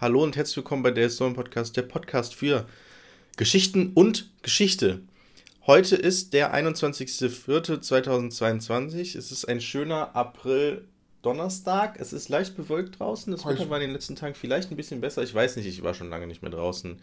Hallo und herzlich willkommen bei der Historien Podcast, der Podcast für Geschichten und Geschichte. Heute ist der 21.04.2022. Es ist ein schöner April-Donnerstag. Es ist leicht bewölkt draußen. Das Wetter war in den letzten Tagen vielleicht ein bisschen besser. Ich weiß nicht, ich war schon lange nicht mehr draußen.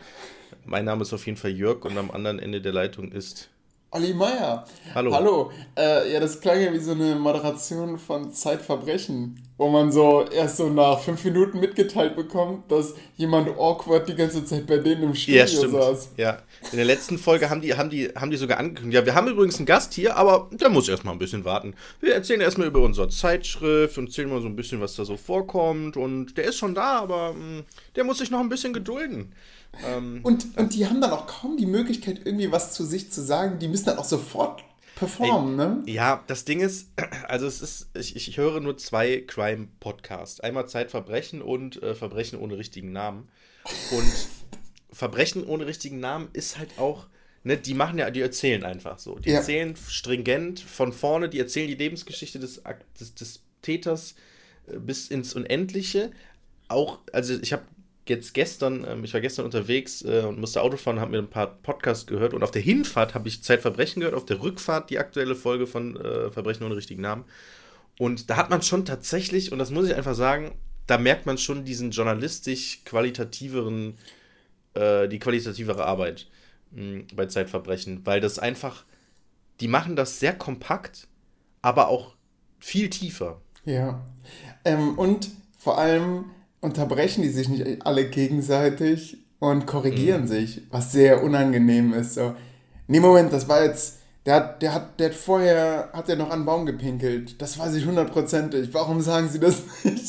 Mein Name ist auf jeden Fall Jörg und am anderen Ende der Leitung ist Olli Meier. Hallo. Hallo. Äh, ja, das klang ja wie so eine Moderation von Zeitverbrechen, wo man so erst so nach fünf Minuten mitgeteilt bekommt, dass jemand awkward die ganze Zeit bei denen im Studio ja, stimmt. saß. Ja, in der letzten Folge haben die, haben, die, haben die sogar angekündigt, ja, wir haben übrigens einen Gast hier, aber der muss erstmal ein bisschen warten. Wir erzählen erstmal über unsere Zeitschrift und erzählen mal so ein bisschen, was da so vorkommt und der ist schon da, aber mh, hm, der muss sich noch ein bisschen gedulden. Ähm, und, und die haben dann auch kaum die Möglichkeit, irgendwie was zu sich zu sagen. Die müssen dann auch sofort performen, ey, ne? Ja, das Ding ist, also es ist, ich, ich höre nur zwei Crime-Podcasts. Einmal Zeitverbrechen und äh, Verbrechen ohne richtigen Namen. Und Verbrechen ohne richtigen Namen ist halt auch, ne, die machen ja, die erzählen einfach so. Die ja. erzählen stringent von vorne, die erzählen die Lebensgeschichte des, des, des Täters äh, bis ins Unendliche. Auch, also ich habe jetzt gestern, ähm, ich war gestern unterwegs äh, und musste Auto fahren, habe mir ein paar Podcasts gehört und auf der Hinfahrt habe ich Zeitverbrechen gehört, auf der Rückfahrt die aktuelle Folge von äh, Verbrechen ohne richtigen Namen. Und da hat man schon tatsächlich, und das muss ich einfach sagen, da merkt man schon diesen journalistisch qualitativeren, äh, die qualitativere Arbeit mh, hm, bei Zeitverbrechen, weil das einfach, die machen das sehr kompakt, aber auch viel tiefer. Ja. Ähm, und vor allem, unterbrechen die sich nicht alle gegenseitig und korrigieren mhm. sich, was sehr unangenehm ist. So, nee, Moment, das war jetzt, der hat, der hat, der hat vorher, hat er noch an den Baum gepinkelt. Das weiß ich hundertprozentig. Warum sagen sie das nicht?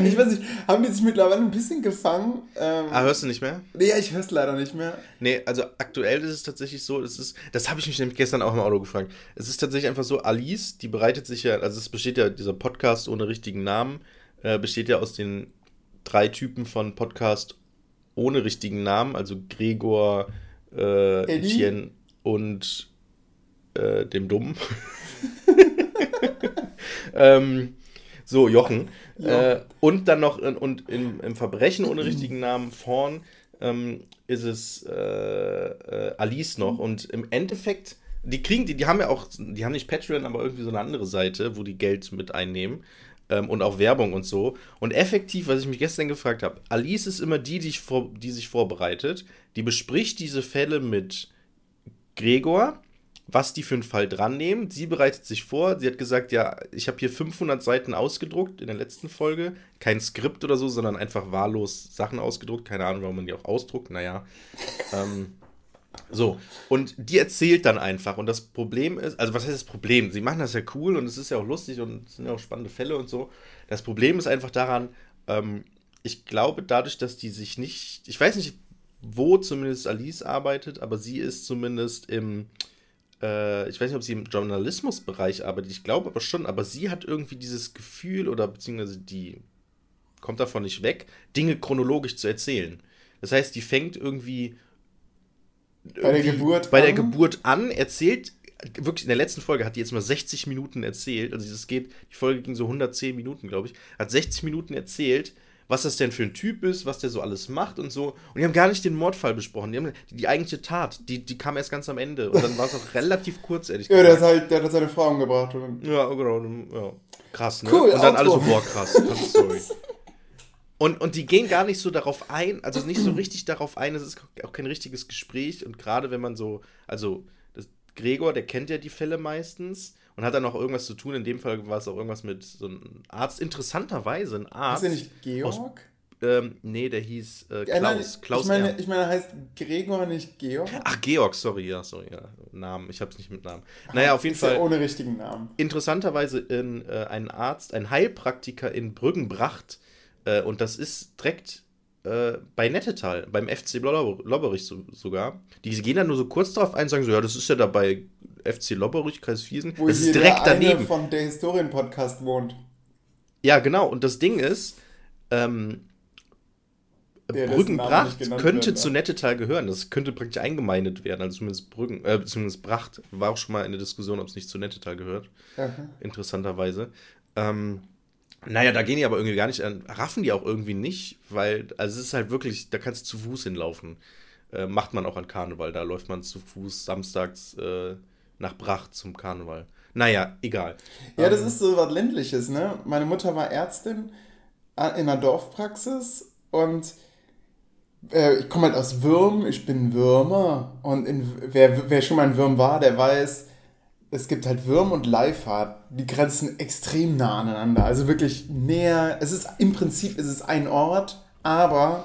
Mhm. Ich weiß nicht, haben die sich mittlerweile ein bisschen gefangen? Ähm, ah, hörst du nicht mehr? Nee, ja, ich hör's leider nicht mehr. Nee, also aktuell ist es tatsächlich so, das ist, das habe ich mich nämlich gestern auch im Auto gefragt. Es ist tatsächlich einfach so, Alice, die bereitet sich ja, also es besteht ja, dieser Podcast ohne richtigen Namen, äh, besteht ja aus den drei Typen von Podcast ohne richtigen Namen, also Gregor, äh, Etienne und äh, dem Dummen. ähm, so, Jochen. Ja. Äh, und dann noch in, und im, im Verbrechen ohne richtigen Namen vorn ähm, ist es äh, äh, Alice noch. Und im Endeffekt, die kriegen, die, die haben ja auch, die haben nicht Patreon, aber irgendwie so eine andere Seite, wo die Geld mit einnehmen ähm, und auch Werbung und so. Und effektiv, was ich mich gestern gefragt habe, Alice ist immer die, die, vor, die sich vorbereitet. Die bespricht diese Fälle mit Gregor, was die für einen Fall dran nehmen. Sie bereitet sich vor. Sie hat gesagt, ja, ich habe hier 500 Seiten ausgedruckt in der letzten Folge. Kein Skript oder so, sondern einfach wahllos Sachen ausgedruckt. Keine Ahnung, warum man die auch ausdruckt. Naja. ähm, so, und die erzählt dann einfach. Und das Problem ist, also was heißt das Problem? Sie machen das ja cool und es ist ja auch lustig und es sind ja auch spannende Fälle und so. Das Problem ist einfach daran, ähm, ich glaube, dadurch, dass die sich nicht, ich weiß nicht, wo zumindest Alice arbeitet, aber sie ist zumindest im, äh, ich weiß nicht, ob sie im Journalismusbereich arbeitet, ich glaube aber schon, aber sie hat irgendwie dieses Gefühl oder beziehungsweise die kommt davon nicht weg, Dinge chronologisch zu erzählen. Das heißt, die fängt irgendwie bei der Geburt bei an. der Geburt an erzählt wirklich in der letzten Folge hat die jetzt mal 60 Minuten erzählt, also es geht, die Folge ging so 110 Minuten, glaube ich, hat 60 Minuten erzählt, was das denn für ein Typ ist, was der so alles macht und so. Und die haben gar nicht den Mordfall besprochen. Die, haben, die, die eigentliche Tat, die, die kam erst ganz am Ende. Und dann war es auch relativ kurz, ehrlich gesagt. Ja, der hat halt, der hat seine Frau umgebracht. Ja, genau. Ja. Krass, ne? Cool, und dann alle so, boah, krass. Sorry. Und, und die gehen gar nicht so darauf ein, also nicht so richtig darauf ein, es ist auch kein richtiges Gespräch. Und gerade wenn man so, also Gregor, der kennt ja die Fälle meistens und hat dann auch irgendwas zu tun. In dem Fall war es auch irgendwas mit so einem Arzt, interessanterweise ein Arzt. Ist der nicht Georg? Aus, ähm, nee, der hieß äh, Klaus. Klaus ich meine, ich meine, heißt Gregor nicht Georg? Ach, Georg, sorry, ja, sorry, ja. Namen, ich hab's nicht mit Namen. Naja, auf jeden Fall. Ja ohne richtigen Namen. Interessanterweise in, äh, ein Arzt, ein Heilpraktiker in Brüggenbracht, äh, und das ist direkt äh, bei Nettetal, beim FC Lobberich so, sogar. Die gehen dann nur so kurz drauf ein und sagen so, ja, das ist ja da bei FC Lobberich, Kreis Viersen. Wo das ist direkt der daneben. Eine von der Historien-Podcast wohnt. Ja, genau. Und das Ding ist, ähm, Brüggenbracht könnte werden, zu Nettetal gehören. Das könnte praktisch eingemeindet werden. Also zumindest Brüggen, äh, zumindest Bracht war auch schon mal in der Diskussion, ob es nicht zu Nettetal gehört. Aha. Interessanterweise. Ähm, Naja, da gehen die aber irgendwie gar nicht an, raffen die auch irgendwie nicht, weil, also es ist halt wirklich, da kannst du zu Fuß hinlaufen. Äh, macht man auch an Karneval, da läuft man zu Fuß samstags äh, nach Bracht zum Karneval. Naja, egal. Ja, das ähm, ist so was Ländliches, ne? Meine Mutter war Ärztin äh, in einer Dorfpraxis und äh, ich komme halt aus Würm, ich bin Würmer und in, wer, wer schon mal ein Würm war, der weiß, es gibt halt Würm und Leifahrt, die grenzen extrem nah aneinander. Also wirklich näher. Es ist im Prinzip ist es ein Ort, aber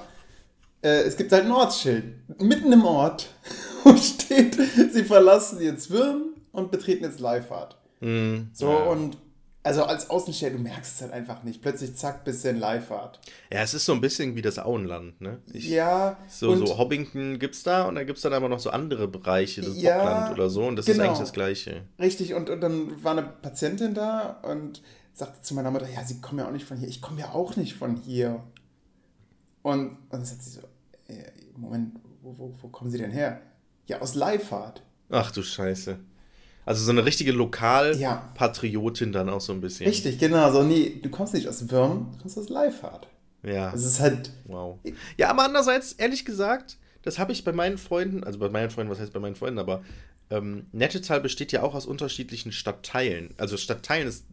äh, es gibt halt ein Ortsschild. Mitten im Ort, steht, sie verlassen jetzt Würm und betreten jetzt Leifahrt. Mm, so, ja. und also als Außensteher, du merkst es halt einfach nicht. Plötzlich, zack, bist du in Leifahrt. Ja, es ist so ein bisschen wie das Auenland, ne? Ich, ja. So, so Hobbington es da und da gibt es dann aber noch so andere Bereiche, das ja, Bockland oder so und das genau. ist eigentlich das Gleiche. Richtig, und, und dann war eine Patientin da und sagte zu meiner Mutter, ja, sie kommen ja auch nicht von hier. Ich komme ja auch nicht von hier. Und, und dann sagt sie so, äh, Moment, wo, wo, wo kommen Sie denn her? Ja, aus Leifahrt. Ach du Scheiße. Also so eine richtige Lokalpatriotin ja. dann auch so ein bisschen. Richtig, genau. So, nee, du kommst nicht aus Würm, du kommst aus Leifahrt. Ja. Es ist halt. Wow. Ja, aber andererseits, ehrlich gesagt, das habe ich bei meinen Freunden, also bei meinen Freunden, was heißt bei meinen Freunden, aber ähm, Nettetal besteht ja auch aus unterschiedlichen Stadtteilen. Also Stadtteilen ist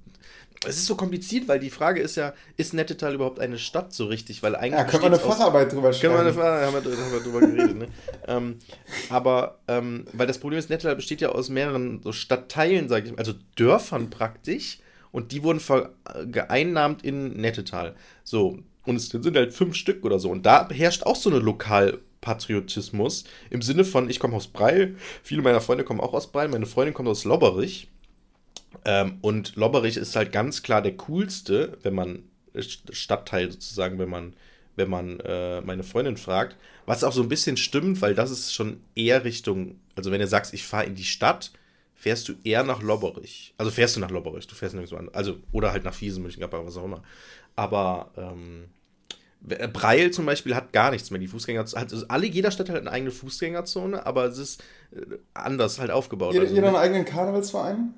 es ist so kompliziert, weil die Frage ist ja, ist Nettetal überhaupt eine Stadt so richtig? Weil eigentlich. Ja, können wir eine Facharbeit drüber schreiben. Können wir eine haben wir, haben wir drüber geredet, ne? ähm, aber, ähm, weil das Problem ist, Nettetal besteht ja aus mehreren so Stadtteilen, sage ich mal, also Dörfern praktisch. Und die wurden geeinnahmt in Nettetal. So, und es sind halt fünf Stück oder so. Und da herrscht auch so eine Lokalpatriotismus im Sinne von, ich komme aus Breil, viele meiner Freunde kommen auch aus Breil, meine Freundin kommt aus Lobberich. Ähm, und Lobberich ist halt ganz klar der coolste, wenn man äh, Stadtteil sozusagen, wenn man, wenn man äh, meine Freundin fragt. Was auch so ein bisschen stimmt, weil das ist schon eher Richtung, also wenn du sagst, ich fahre in die Stadt, fährst du eher nach Lobberich. Also fährst du nach Lobberich, du fährst nirgendwo an. Also, oder halt nach Fiesen, Mönchengladbach, was auch immer. Aber ähm, Breil zum Beispiel hat gar nichts mehr. Die Fußgängerzone, also alle, jeder Stadt hat eine eigene Fußgängerzone, aber es ist äh, anders halt aufgebaut. Jeder, also, jeder einen eigenen Karnevalsverein?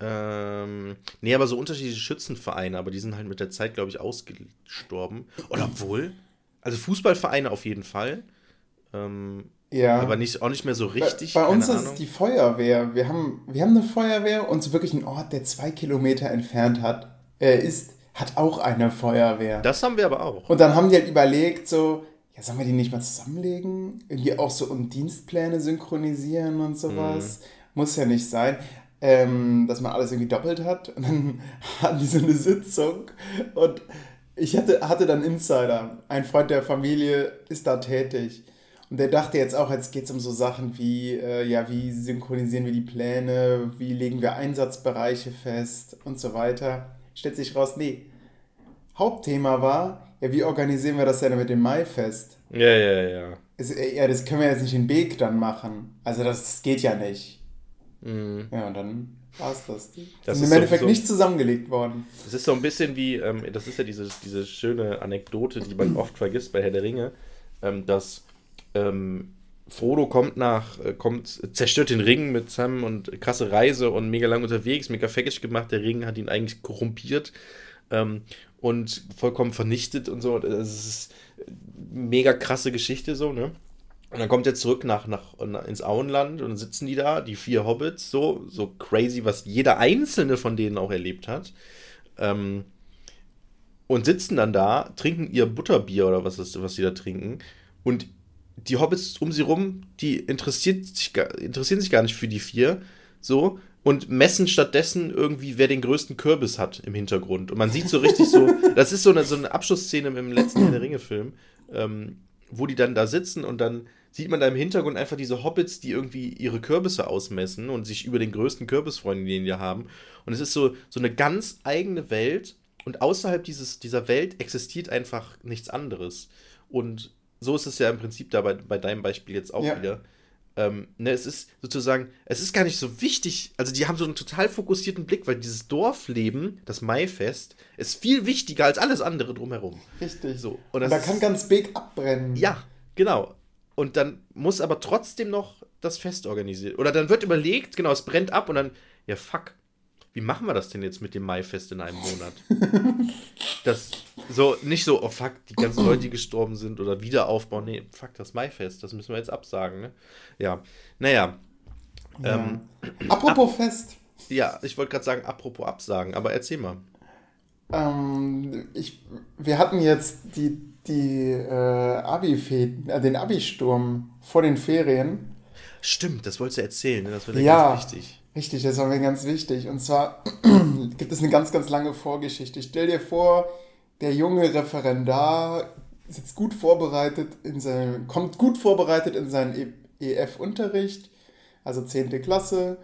Ähm, nee, aber so unterschiedliche Schützenvereine, aber die sind halt mit der Zeit, glaube ich, ausgestorben. Oder obwohl, also Fußballvereine auf jeden Fall. Ähm, ja. Aber nicht, auch nicht mehr so richtig. Bei, bei uns Ahnung. ist die Feuerwehr. Wir haben, wir haben eine Feuerwehr und so wirklich ein Ort, der zwei Kilometer entfernt hat, äh, ist, hat auch eine Feuerwehr. Das haben wir aber auch. Und dann haben die halt überlegt, so, ja, sollen wir die nicht mal zusammenlegen? Irgendwie auch so um Dienstpläne synchronisieren und sowas. Mhm. Muss ja nicht sein ähm, dass man alles irgendwie doppelt hat. Und dann hatten die so eine Sitzung und ich hatte, hatte dann Insider. Ein Freund der Familie ist da tätig. Und der dachte jetzt auch, jetzt geht es um so Sachen wie, äh, ja, wie synchronisieren wir die Pläne, wie legen wir Einsatzbereiche fest und so weiter. Stellt sich raus, nee. Hauptthema war, ja, wie organisieren wir das denn mit dem Maifest? Ja, ja, ja. Es, ja, das können wir jetzt nicht in Beek dann machen. Also das geht ja nicht. Mhm. Ja, und dann war es das. Das ist im Endeffekt so, nicht zusammengelegt worden. Das ist so ein bisschen wie, ähm, das ist ja diese, diese schöne Anekdote, die man oft vergisst bei Herr der Ringe, ähm, dass ähm, Frodo kommt nach, äh, kommt, zerstört den Ring mit Sam und krasse Reise und mega lang unterwegs, mega feckisch gemacht. Der Ring hat ihn eigentlich korrumpiert ähm, und vollkommen vernichtet und so. Das ist mega krasse Geschichte so, ne? Und dann kommt er zurück nach, nach, ins Auenland und dann sitzen die da, die vier Hobbits, so, so crazy, was jeder einzelne von denen auch erlebt hat. Ähm, und sitzen dann da, trinken ihr Butterbier oder was ist, was sie da trinken. Und die Hobbits um sie rum, die interessiert sich, interessieren sich gar nicht für die vier. So. Und messen stattdessen irgendwie, wer den größten Kürbis hat im Hintergrund. Und man sieht so richtig so, das ist so eine, so eine Abschlussszene im letzten Herr der Ringe-Film, ähm, wo die dann da sitzen und dann sieht man da im Hintergrund einfach diese Hobbits, die irgendwie ihre Kürbisse ausmessen und sich über den größten Kürbis freuen, den die haben. Und es ist so, so eine ganz eigene Welt und außerhalb dieses, dieser Welt existiert einfach nichts anderes. Und so ist es ja im Prinzip da bei, bei deinem Beispiel jetzt auch ja. wieder. Ähm, ne, es ist sozusagen, es ist gar nicht so wichtig, also die haben so einen total fokussierten Blick, weil dieses Dorfleben, das Maifest, ist viel wichtiger als alles andere drumherum. Richtig. So. Und, und da kann ganz Big abbrennen. Ja, genau. Und dann muss aber trotzdem noch das Fest organisiert. Oder dann wird überlegt, genau, es brennt ab und dann, ja fuck, wie machen wir das denn jetzt mit dem Maifest in einem Monat? das so, nicht so, oh fuck, die ganzen Leute, die gestorben sind oder Wiederaufbau. Nee, fuck, das Maifest, das müssen wir jetzt absagen, ne? Ja. Naja. Ja. Ähm, apropos ab, Fest. Ja, ich wollte gerade sagen, apropos absagen, aber erzähl mal. Ähm, ich, wir hatten jetzt die, die äh, Abi äh, den Abi-Sturm vor den Ferien. Stimmt, das wolltest du erzählen, ne? das wäre ja, ganz wichtig. Richtig, das war mir ganz wichtig. Und zwar gibt es eine ganz, ganz lange Vorgeschichte. Stell dir vor, der junge Referendar sitzt gut vorbereitet in seinem, kommt gut vorbereitet in seinen EF-Unterricht, also 10. Klasse,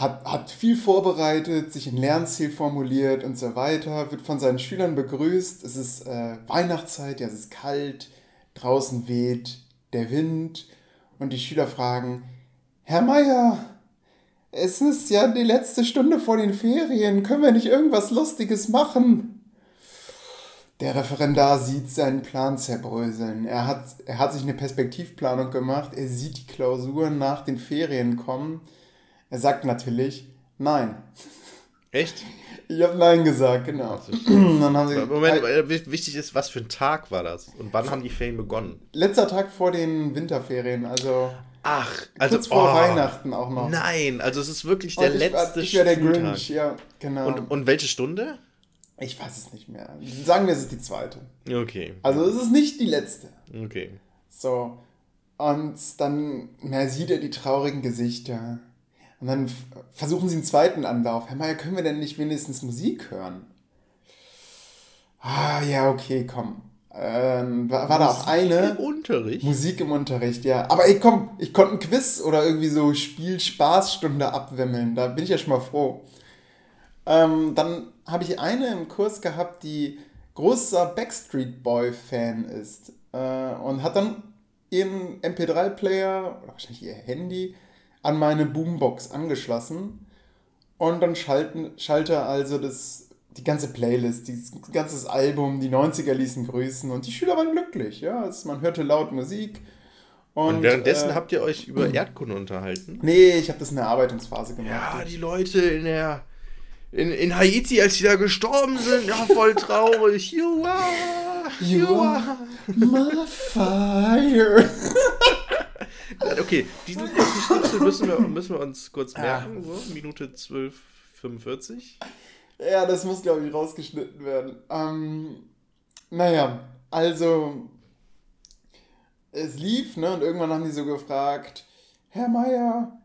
hat, hat viel vorbereitet, sich ein Lernziel formuliert und so weiter, wird von seinen Schülern begrüßt. Es ist äh, Weihnachtszeit, ja, es ist kalt, draußen weht der Wind und die Schüler fragen, Herr Meier, es ist ja die letzte Stunde vor den Ferien. Können wir nicht irgendwas Lustiges machen? Der Referendar sieht seinen Plan zerbröseln. Er hat, er hat sich eine Perspektivplanung gemacht. Er sieht die Klausuren nach den Ferien kommen. Er sagt natürlich Nein. Echt? Ich habe Nein gesagt, genau. Dann haben sie Moment, wichtig ist, was für ein Tag war das? Und wann haben die Ferien begonnen? Letzter Tag vor den Winterferien, also. Ach, also kurz vor oh, Weihnachten auch noch. Nein, also es ist wirklich der letzte Ich wäre der Grinch, ja, genau. Und, und welche Stunde? Ich weiß es nicht mehr. Sagen wir, es ist die zweite. Okay. Also es ist nicht die letzte. Okay. So. Und dann na, sieht er die traurigen Gesichter. Und dann versuchen sie einen zweiten Anlauf. Herr Meier, können wir denn nicht wenigstens Musik hören? Ah, ja, okay, komm. Ähm, war, war da auch eine. Musik im Unterricht? Musik im Unterricht, ja. Aber ey, komm, ich konnte ein Quiz oder irgendwie so Spiel-Spaßstunde abwimmeln. Da bin ich ja schon mal froh. Ähm, dann habe ich eine im Kurs gehabt, die großer Backstreet Boy-Fan ist. Äh, und hat dann ihren MP3-Player, oder wahrscheinlich ihr Handy, an meine Boombox angeschlossen. Und dann schalten, schalte also das die ganze Playlist, das ganze Album, die 90er ließen grüßen und die Schüler waren glücklich, ja. Also man hörte laut Musik. Und, und währenddessen äh, habt ihr euch über Erdkunde unterhalten? Nee, ich habe das in der Arbeitungsphase gemacht. Ja, die Leute in der in, in Haiti, als die da gestorben sind, ja, voll traurig. You are, you, you are my fire. okay, diesen kurzen Schnipsel müssen wir, müssen wir uns kurz ah. merken. So, Minute 12,45. Ja, das muss, glaube ich, rausgeschnitten werden. Ähm, naja, also es lief, ne? Und irgendwann haben die so gefragt, Herr Meier,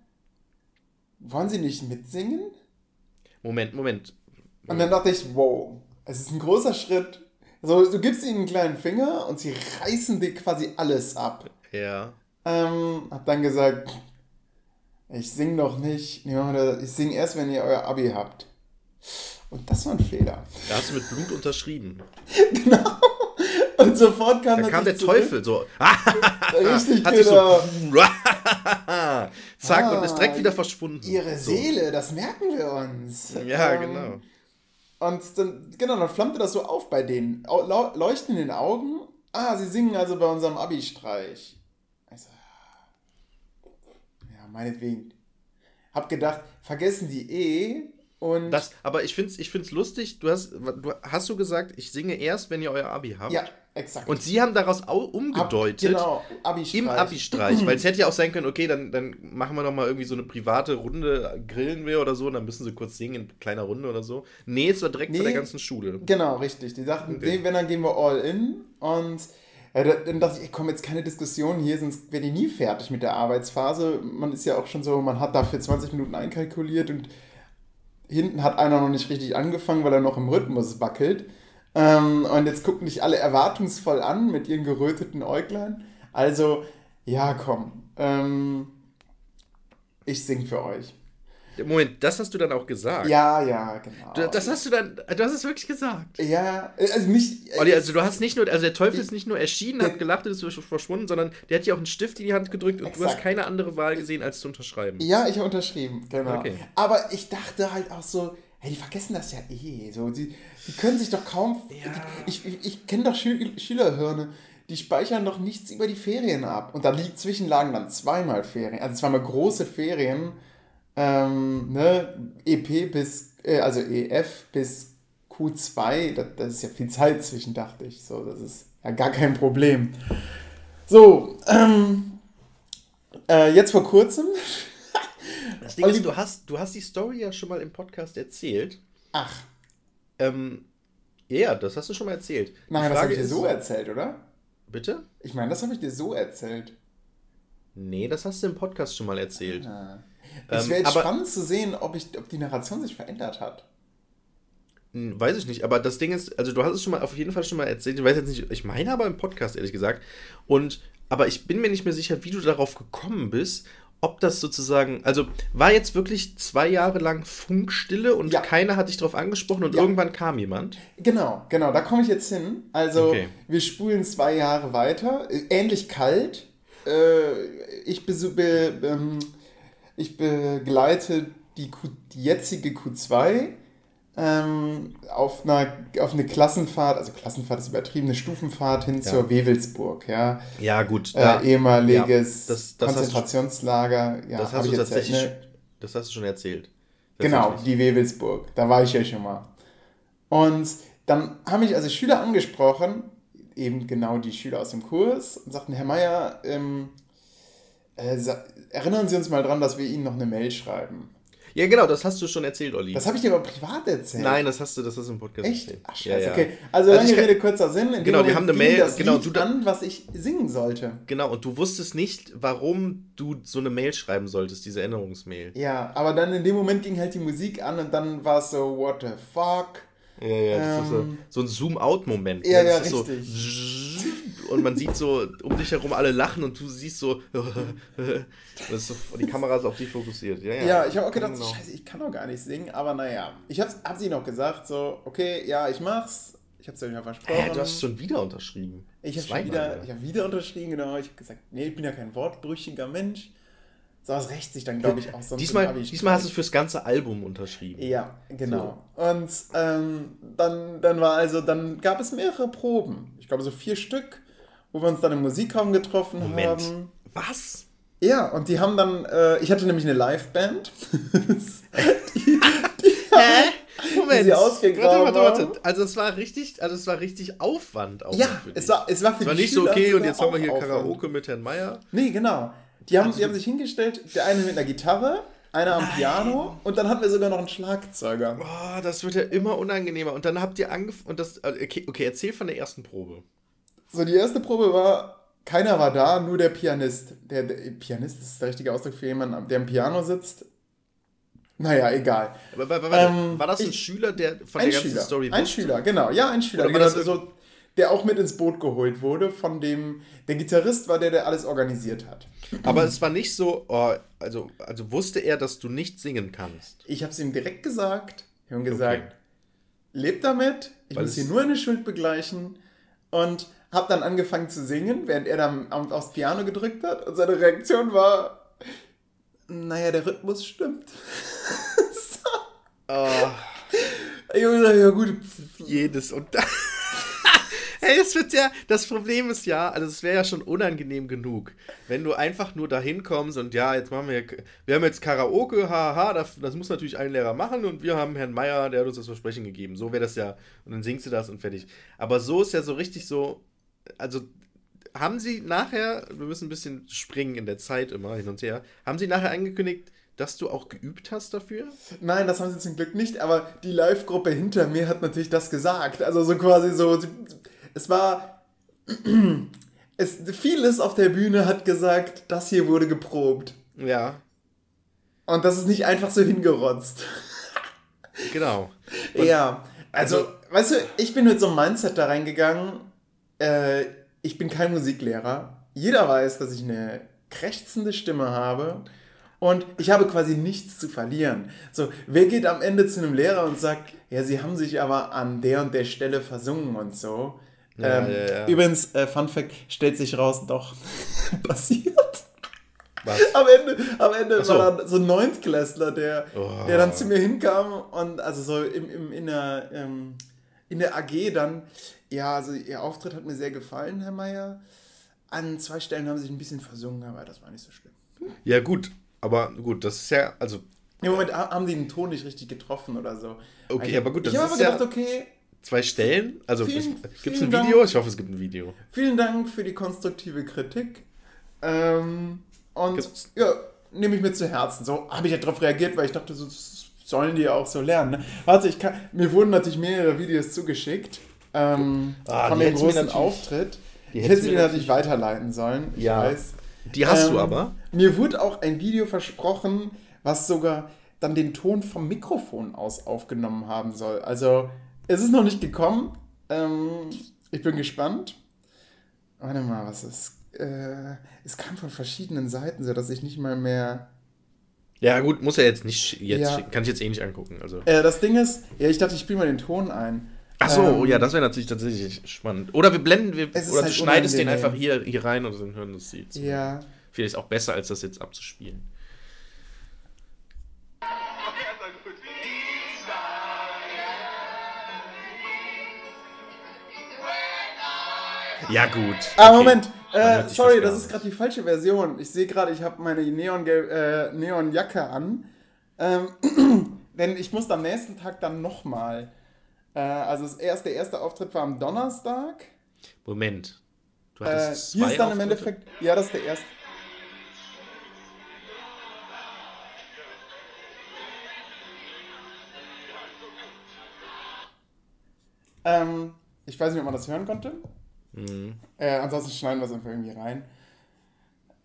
wollen Sie nicht mitsingen? Moment, Moment. Und dann dachte ich, wow, es ist ein großer Schritt. Also, du gibst ihnen einen kleinen Finger und sie reißen dir quasi alles ab. Ja. Ähm, hab dann gesagt, ich sing doch nicht. Ich sing erst, wenn ihr euer Abi habt. Und das war ein Fehler. Da hast du mit Blut unterschrieben. genau. Und sofort kam, da kam der zurück. Teufel so. Richtig, Hat genau. So, zack, ah, und ist direkt wieder verschwunden. Ihre so. Seele, das merken wir uns. Ja, ähm, genau. Und dann, genau, dann flammte das so auf bei denen. Leuchten in den Augen. Ah, sie singen also bei unserem Abi-Streich. Also, ja, meinetwegen. Hab gedacht, vergessen die eh, und das, aber ich finde es ich find's lustig, du hast, du, hast du gesagt, ich singe erst, wenn ihr euer Abi habt? Ja, exakt. Und sie haben daraus umgedeutet. Ab, genau, Abi-Streich. Im Abi-Streich. weil es hätte ja auch sein können, okay, dann, dann machen wir noch mal irgendwie so eine private Runde, grillen wir oder so, und dann müssen sie kurz singen in kleiner Runde oder so. Nee, es war direkt nee, von der ganzen Schule. Genau, richtig. Die dachten, okay. nee, wenn, dann gehen wir all in. Und dann dachte ich, komm, jetzt keine Diskussion hier, sonst wäre die nie fertig mit der Arbeitsphase. Man ist ja auch schon so, man hat dafür 20 Minuten einkalkuliert und hinten hat einer noch nicht richtig angefangen, weil er noch im Rhythmus wackelt. Ähm, und jetzt gucken dich alle erwartungsvoll an mit ihren geröteten Äuglein. Also, ja, komm. Ähm, ich sing für euch. Moment, das hast du dann auch gesagt. Ja, ja, genau. Das hast du dann, du hast es wirklich gesagt. Ja, also nicht. Olli, also du hast nicht nur, also der Teufel ist nicht nur erschienen, hat gelacht und ist verschwunden, sondern der hat dir auch einen Stift in die Hand gedrückt und Exakt. du hast keine andere Wahl gesehen, als zu unterschreiben. Ja, ich habe unterschrieben, genau. Okay. Aber ich dachte halt auch so, hey, die vergessen das ja eh. So, die, die können sich doch kaum. Ja. Ich, ich, ich kenne doch Schül Schülerhirne die speichern doch nichts über die Ferien ab. Und da liegt zwischenlagen dann zweimal Ferien, also zweimal große Ferien Ähm, ne? EP bis, äh, also EF bis Q2, das, das ist ja viel Zeit zwischen, dachte ich. So, das ist ja gar kein Problem. So, ähm, äh, jetzt vor kurzem. Das Ding ist, du hast, du hast die Story ja schon mal im Podcast erzählt. Ach. Ähm, ja, das hast du schon mal erzählt. Nein, das habe ich dir so erzählt, oder? Bitte? Ich meine, das habe ich dir so erzählt. Nee, das hast du im Podcast schon mal erzählt. Ah. Es wäre jetzt ähm, spannend zu sehen, ob, ich, ob die Narration sich verändert hat. Hm, weiß ich nicht, aber das Ding ist, also du hast es schon mal auf jeden Fall schon mal erzählt, ich weiß jetzt nicht, ich meine aber im Podcast, ehrlich gesagt. Und, aber ich bin mir nicht mehr sicher, wie du darauf gekommen bist, ob das sozusagen, also war jetzt wirklich zwei Jahre lang Funkstille und ja. keiner hat dich darauf angesprochen und ja. irgendwann kam jemand? Genau, genau, da komme ich jetzt hin. Also okay. wir spulen zwei Jahre weiter, ähnlich kalt. Äh, ich, be, ähm, ich begleite die, Q, die jetzige Q2 ähm, auf, einer, auf eine Klassenfahrt, also Klassenfahrt ist übertrieben, eine Stufenfahrt hin ja. zur Wewelsburg, ja. Ja, gut. Äh, da, äh, ehemaliges ja, das, das Konzentrationslager. Du, ja, das hast du tatsächlich, ne? das hast du schon erzählt. Genau, die Wewelsburg, da war ich ja schon mal. Und dann haben mich also Schüler angesprochen, eben genau die Schüler aus dem Kurs, und sagten, Herr Meier, ähm, äh, erinnern Sie uns mal dran, dass wir Ihnen noch eine Mail schreiben. Ja, genau, das hast du schon erzählt, Olli. Das habe ich dir aber privat erzählt. Nein, das hast du, das hast du im Podcast Echt? erzählt. Ach, scheiße, ja, ja. okay. Also, also lange Rede, kurzer Sinn. In genau, die haben eine Mail, das genau, Lied du an, was ich singen sollte. Genau, und du wusstest nicht, warum du so eine Mail schreiben solltest, diese Erinnerungsmail. Ja, aber dann in dem Moment ging halt die Musik an und dann war es so, what the fuck? Ja, ja, das ähm, ist so, ähm, so ein Zoom-out-Moment. Ja, ja, richtig. So, und man sieht so um dich herum alle lachen und du siehst so, so die Kamera ist auf dich fokussiert. Ja, ja, ja ich habe auch gedacht, genau. scheiße, ich kann doch gar nicht singen, aber naja. Ich habe hab sie noch gesagt, so, okay, ja, ich mach's. Ich habe es ja versprochen. Äh, du hast schon wieder unterschrieben. Ich habe wieder, hab wieder unterschrieben, genau. Ich habe gesagt, nee, ich bin ja kein wortbrüchiger Mensch. So, das rächt sich dann, glaube ich, auch sonst. Diesmal, diesmal hast du es fürs ganze Album unterschrieben. Ja, genau. So. Und ähm, dann, dann war also, dann gab es mehrere Proben. Ich glaube, so vier Stück, wo wir uns dann im Musikraum getroffen Moment. haben. Was? Ja, und die haben dann, äh, ich hatte nämlich eine Liveband. die, die Hä? Moment. Warte, warte, warte. Also es war richtig, also es war richtig Aufwand. Auch ja, es war, es war für es war nicht so okay und jetzt haben wir hier Karaoke mit Herrn Meier. Nee, genau. Die haben, also, die haben sich hingestellt, der eine mit einer Gitarre, einer am Piano und dann hatten wir sogar noch einen Schlagzeuger. Boah, das wird ja immer unangenehmer. Und dann habt ihr angefangen, und das, äh, okay, okay, erzähl von der ersten Probe. So, die erste Probe war, keiner war da, nur der Pianist. Der, der Pianist ist der richtige Ausdruck für jemanden, der am Piano sitzt. Naja, egal. Aber, aber, ähm, war das ein ich, Schüler, der von der ganzen Schüler, Story Ein Schüler, genau. Ja, ein Schüler. Das so, der auch mit ins Boot geholt wurde, von dem der Gitarrist war, der, der alles organisiert hat. Aber es war nicht so, oh, also, also wusste er, dass du nicht singen kannst. Ich habe es ihm direkt gesagt. Ich habe gesagt, okay. leb damit, ich Weil muss hier nur eine Schuld begleichen und habe dann angefangen zu singen, während er dann aufs Piano gedrückt hat und seine Reaktion war, naja, der Rhythmus stimmt. so. oh. Ich habe gesagt, ja gut. Jedes und das. Hey, es wird ja, das Problem ist ja, also es wäre ja schon unangenehm genug, wenn du einfach nur dahin kommst und ja, jetzt machen wir, wir haben jetzt Karaoke, haha, das, das muss natürlich ein Lehrer machen und wir haben Herrn Meier, der hat uns das Versprechen gegeben. So wäre das ja, und dann singst du das und fertig. Aber so ist ja so richtig so, also haben sie nachher, wir müssen ein bisschen springen in der Zeit immer hin und her, haben sie nachher angekündigt, dass du auch geübt hast dafür? Nein, das haben sie zum Glück nicht, aber die Live-Gruppe hinter mir hat natürlich das gesagt. Also so quasi so, es war. es, vieles auf der Bühne hat gesagt, das hier wurde geprobt. Ja. Und das ist nicht einfach so hingerotzt. genau. Und ja. Also, also, weißt du, ich bin mit so einem Mindset da reingegangen. Äh, ich bin kein Musiklehrer. Jeder weiß, dass ich eine krächzende Stimme habe. Und ich habe quasi nichts zu verlieren. So, wer geht am Ende zu einem Lehrer und sagt, ja, sie haben sich aber an der und der Stelle versungen und so. Ja, ähm, ja, ja. Übrigens, äh, Fun Fact, stellt sich raus, doch passiert. Was? Am Ende, am Ende so. war dann so ein Neuntklässler, der, oh. der dann zu mir hinkam und also so im, im, in, der, ähm, in der AG dann, ja, also ihr Auftritt hat mir sehr gefallen, Herr Meier. An zwei Stellen haben sie sich ein bisschen versungen, aber das war nicht so schlimm. Ja, gut, aber gut, das ist ja, also Im Moment haben die den Ton nicht richtig getroffen oder so. Okay, ich, aber gut, das ich habe ist aber gedacht, ja okay, zwei Stellen. Also gibt es ein Dank. Video? Ich hoffe, es gibt ein Video. vielen Dank für die konstruktive Kritik. Ähm, und Gibt's- ja, nehme ich mir zu Herzen. So habe ich ja darauf reagiert, weil ich dachte, so sollen die auch so lernen. Ne? Warte, ich kann, mir wurden natürlich mehrere Videos zugeschickt ähm, Ah, von dem du großen Auftritt. die Ich hätte du sie mir dir natürlich weiterleiten sollen. Ich Ja. weiß. Die hast du Ähm, aber. Mir wurde auch ein Video versprochen, was sogar dann den Ton vom Mikrofon aus aufgenommen haben soll. Also, es ist noch nicht gekommen. Ähm, ich bin gespannt. Warte mal, was ist. Äh, es kam von verschiedenen Seiten, sodass ich nicht mal mehr. Ja, gut, muss er jetzt nicht jetzt Ja. schicken. Kann ich jetzt eh nicht angucken. Also. Äh, das Ding ist, ja, ich dachte, ich spiele mal den Ton ein. Ach so, Ähm, ja, das wäre natürlich tatsächlich spannend. Oder wir blenden, wir, Es oder halt du schneidest den einfach hier, hier rein und dann hören das sie. zu. Ja. Vielleicht auch besser, als das jetzt abzuspielen. Ja, gut. Ah, Okay. Moment. Äh, sorry, das ist gerade die falsche Version. Ich sehe gerade, ich habe meine Neon äh, Neonjacke an. Ähm, denn ich muss am nächsten Tag dann nochmal. Äh, also das erste, der erste Auftritt war am Donnerstag. Moment. Du Äh, hattest hier zwei ist dann im Auftritte? Endeffekt. Ja, das ist der erste. Ähm, ich weiß nicht, ob man das hören konnte. Mhm. Äh, ansonsten schneiden wir es einfach irgendwie rein.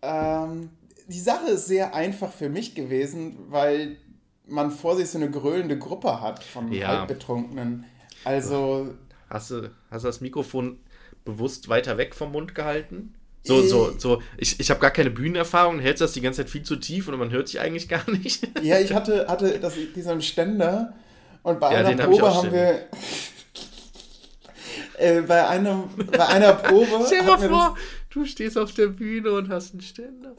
Ähm, die Sache ist sehr einfach für mich gewesen, weil man vor sich so eine gröhlende Gruppe hat von Ja. Halbbetrunkenen. Also, Hast du, hast du das Mikrofon bewusst weiter weg vom Mund gehalten? So, so, so. Ich, ich habe gar keine Bühnenerfahrung, hältst das die ganze Zeit viel zu tief und man hört sich eigentlich gar nicht. ja, ich hatte, hatte das, diesen Ständer und bei Ja, einer hab Probe auch haben wir. Äh, bei, einem, bei einer Probe. Stell dir hat mal vor, du stehst auf der Bühne und hast einen Ständer.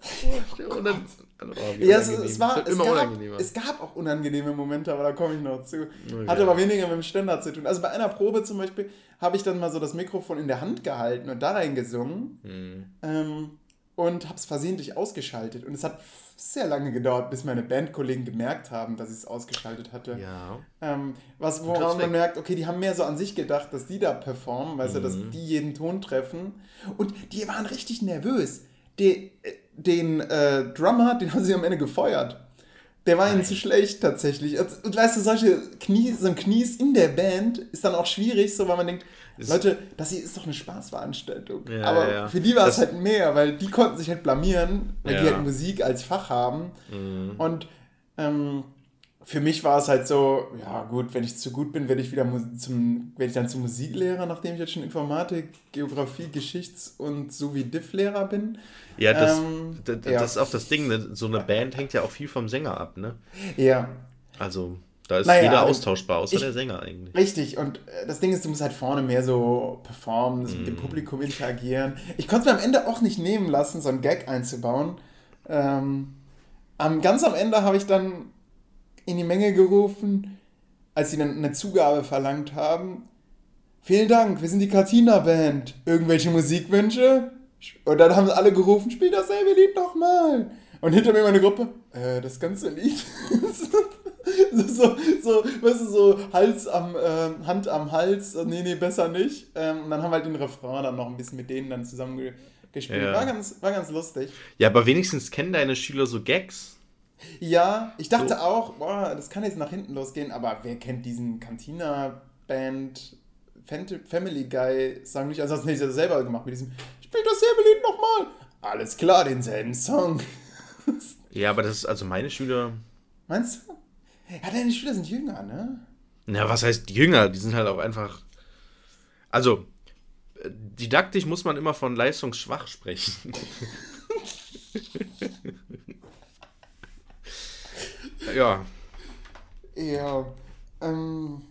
Oh, und dann, oh, wie Ja, es, es, war, es, gab, es gab auch unangenehme Momente, aber da komme ich noch zu. Okay. Hatte aber weniger mit dem Ständer zu tun. Also bei einer Probe zum Beispiel habe ich dann mal so das Mikrofon in der Hand gehalten und da reingesungen Hm. ähm, und habe es versehentlich ausgeschaltet. Und es hat sehr lange gedauert, bis meine Bandkollegen gemerkt haben, dass ich es ausgeschaltet hatte. Ja. Ähm, was, Respekt. man merkt, okay, die haben mehr so an sich gedacht, dass die da performen, weißt du, dass Mhm. die jeden Ton treffen. Und die waren richtig nervös. Die, äh, den äh, Drummer, den haben sie am Ende gefeuert. Der war ihnen zu schlecht tatsächlich. Und weißt du, solche Knie, so ein Knies in der Band ist dann auch schwierig, so weil man denkt, Ist- Leute, das hier ist doch eine Spaßveranstaltung. Ja, Aber ja, ja. für die war es halt mehr, weil die konnten sich halt blamieren, weil die halt Musik als Fach haben. Mhm. Und ähm, für mich war es halt so, ja gut, wenn ich zu gut bin, werde ich wieder zum, werde ich dann zum Musiklehrer, nachdem ich jetzt schon Informatik, Geografie, Geschichts- und sowie Diff-Lehrer bin. Ja, das, Ähm, d- d- ja. das ist auch das Ding. Ne? So eine Band hängt ja auch viel vom Sänger ab. Ne? Ja, Also, da ist Naja, jeder also austauschbar, außer ich- der Sänger eigentlich. richtig. Und äh, das Ding ist, du musst halt vorne mehr so performen, mit Mhm. dem Publikum interagieren. Ich konnte es mir am Ende auch nicht nehmen lassen, so einen Gag einzubauen. Ähm, am, ganz am Ende habe ich dann in die Menge gerufen, als sie dann eine Zugabe verlangt haben. Vielen Dank, wir sind die Katina Band. Irgendwelche Musikwünsche? Und dann haben sie alle gerufen, spiel dasselbe Lied nochmal. Und hinter mir meine Gruppe, äh, das ganze Lied. so, so, so, weißt du, so Hals am, ähm, Hand am Hals, äh, nee, nee, besser nicht. Ähm, und dann haben wir halt den Refrain dann noch ein bisschen mit denen dann zusammen ge gespielt. Ja. War, ganz, war ganz lustig. Ja, aber wenigstens kennen deine Schüler so Gags. Ja, ich dachte So. auch, boah, das kann jetzt nach hinten losgehen, aber wer kennt diesen Cantina-Band Family Guy-Song nicht? Also, das hätte ich ja selber gemacht mit diesem, spiel dasselbe Lied nochmal. Alles klar, denselben Song. Ja, aber das ist also meine Schüler. Meinst du? Ja, deine Schüler sind jünger, ne? Na, was heißt jünger? Die sind halt auch einfach. Also, didaktisch muss man immer von leistungsschwach sprechen. ja. Ja, ähm,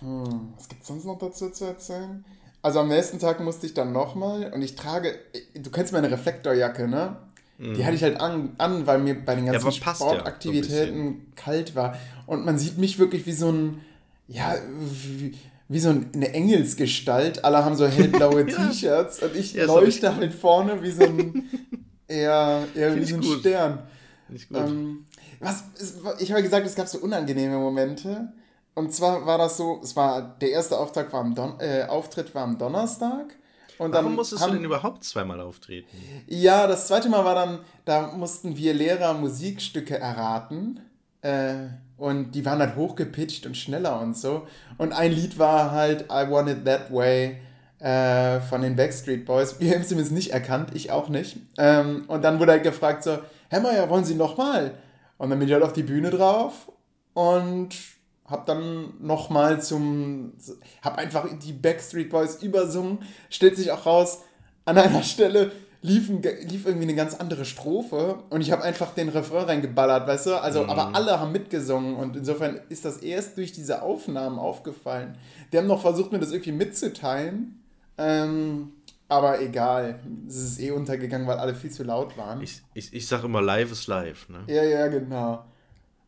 hm, was gibt's sonst noch dazu zu erzählen? Also am nächsten Tag musste ich dann nochmal und ich trage, du kennst meine Reflektorjacke, ne? Die hatte ich halt an, an, weil mir bei den ganzen aber passt ja so Sportaktivitäten kalt war. Und man sieht mich wirklich wie so ein, ja, wie, wie so eine Engelsgestalt. Alle haben so hellblaue Ja. T-Shirts und ich Ja, leuchte halt vorne wie so ein, eher, eher wie Find so ein gut. Stern. Nicht gut. Ähm, Was, ich habe gesagt, es gab so unangenehme Momente. Und zwar war das so, es war, der erste Auftrag war am Don äh, Auftritt war am Donnerstag. Und Warum musstest haben, du denn überhaupt zweimal auftreten? Ja, das zweite Mal war dann, da mussten wir Lehrer Musikstücke erraten. Äh, und die waren halt hochgepitcht und schneller und so. Und ein Lied war halt I Want It That Way äh, von den Backstreet Boys. Wir haben es zumindest nicht erkannt, ich auch nicht. Ähm, und dann wurde halt gefragt so, Herr Meier, wollen Sie nochmal? Und dann bin ich halt auf die Bühne drauf und hab dann nochmal zum, hab einfach die Backstreet Boys übersungen, stellt sich auch raus, an einer Stelle lief, lief irgendwie eine ganz andere Strophe und ich habe einfach den Refrain reingeballert, weißt du? Also, mhm. aber alle haben mitgesungen und insofern ist das erst durch diese Aufnahmen aufgefallen. Die haben noch versucht, mir das irgendwie mitzuteilen, ähm, aber egal. Es ist eh untergegangen, weil alle viel zu laut waren. Ich, ich, ich sag immer, live ist live, ne? Ja, ja, genau.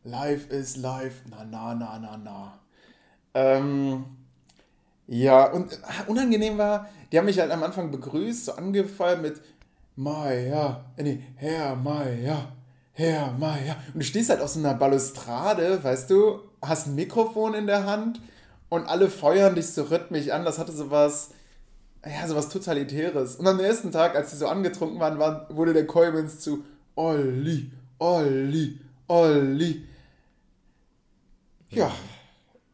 Live ist live. Na, na, na, na, na. Ähm, ja, und äh, unangenehm war, die haben mich halt am Anfang begrüßt, so angefallen mit Maya, äh, nee, Herr Maya, Herr Maya. Und du stehst halt auf so einer Balustrade, weißt du, hast ein Mikrofon in der Hand und alle feuern dich so rhythmisch an. Das hatte sowas, ja, sowas Totalitäres. Und am nächsten Tag, als sie so angetrunken waren, war, wurde der Coimans zu Olli, Olli, Olli. Ja.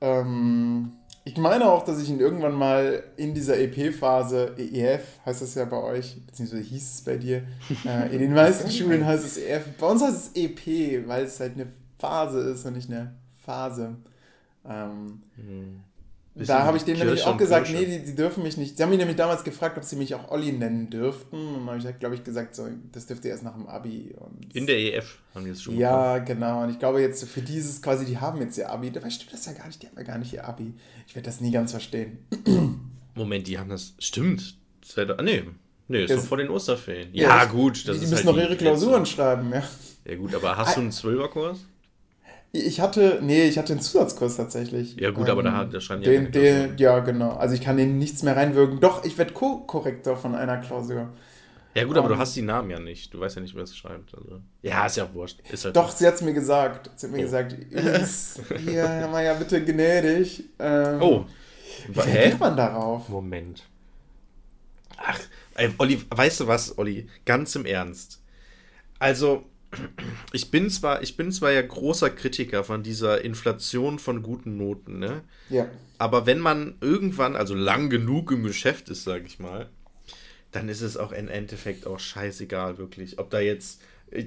Ähm, ich meine auch, dass ich ihn irgendwann mal in dieser EP-Phase, EEF heißt das ja bei euch, beziehungsweise hieß es bei dir, äh, in den meisten Schulen heißt es EF. Bei uns heißt es EP, weil es halt eine Phase ist und nicht eine Phase. Ähm, mhm da habe ich denen nämlich auch gesagt, Kirsche. nee, die, die, dürfen mich nicht. Sie haben mich nämlich damals gefragt, ob sie mich auch Olli nennen dürften. Und dann habe ich, glaube ich, gesagt, so, das dürfte erst nach dem Abi. Und In der EF haben die es schon Ja, bekommen. genau. Und ich glaube jetzt für dieses quasi, die haben jetzt ihr Abi. Dabei stimmt das ja gar nicht, die haben ja gar nicht ihr Abi. Ich werde das nie ganz verstehen. Moment, die haben das. Stimmt. Ah, nee. Nee, ist das, doch vor den Osterferien. Ja, ja gut. Das die, die müssen halt noch ihre Klausuren schreiben, ja. Ja, gut, aber hast du einen Zwölferkurs? Ich hatte, nee, ich hatte einen Zusatzkurs tatsächlich. Ja, gut, ähm, aber da, da scheint ja. Den, den, ja, genau. Also ich kann den nichts mehr reinwirken. Doch, ich werde Co-Korrektor von einer Klausur. Ja, gut, um, aber du ähm, hast die Namen ja nicht. Du weißt ja nicht, wer es schreibt. Also. Ja, ist ja wurscht. Ist halt doch, sie hat es mir gesagt. Sie hat mir oh. gesagt, hier, Herr Meier, bitte gnädig. Ähm, oh. Wie reagiert man darauf? Moment. Ach, ey, Olli, weißt du was, Olli? Ganz im Ernst. Also, ich bin zwar, ich bin zwar ja großer Kritiker von dieser Inflation von guten Noten, ne? Ja. Aber wenn man irgendwann, also lang genug im Geschäft ist, sage ich mal, dann ist es auch im Endeffekt auch scheißegal, wirklich. Ob da jetzt,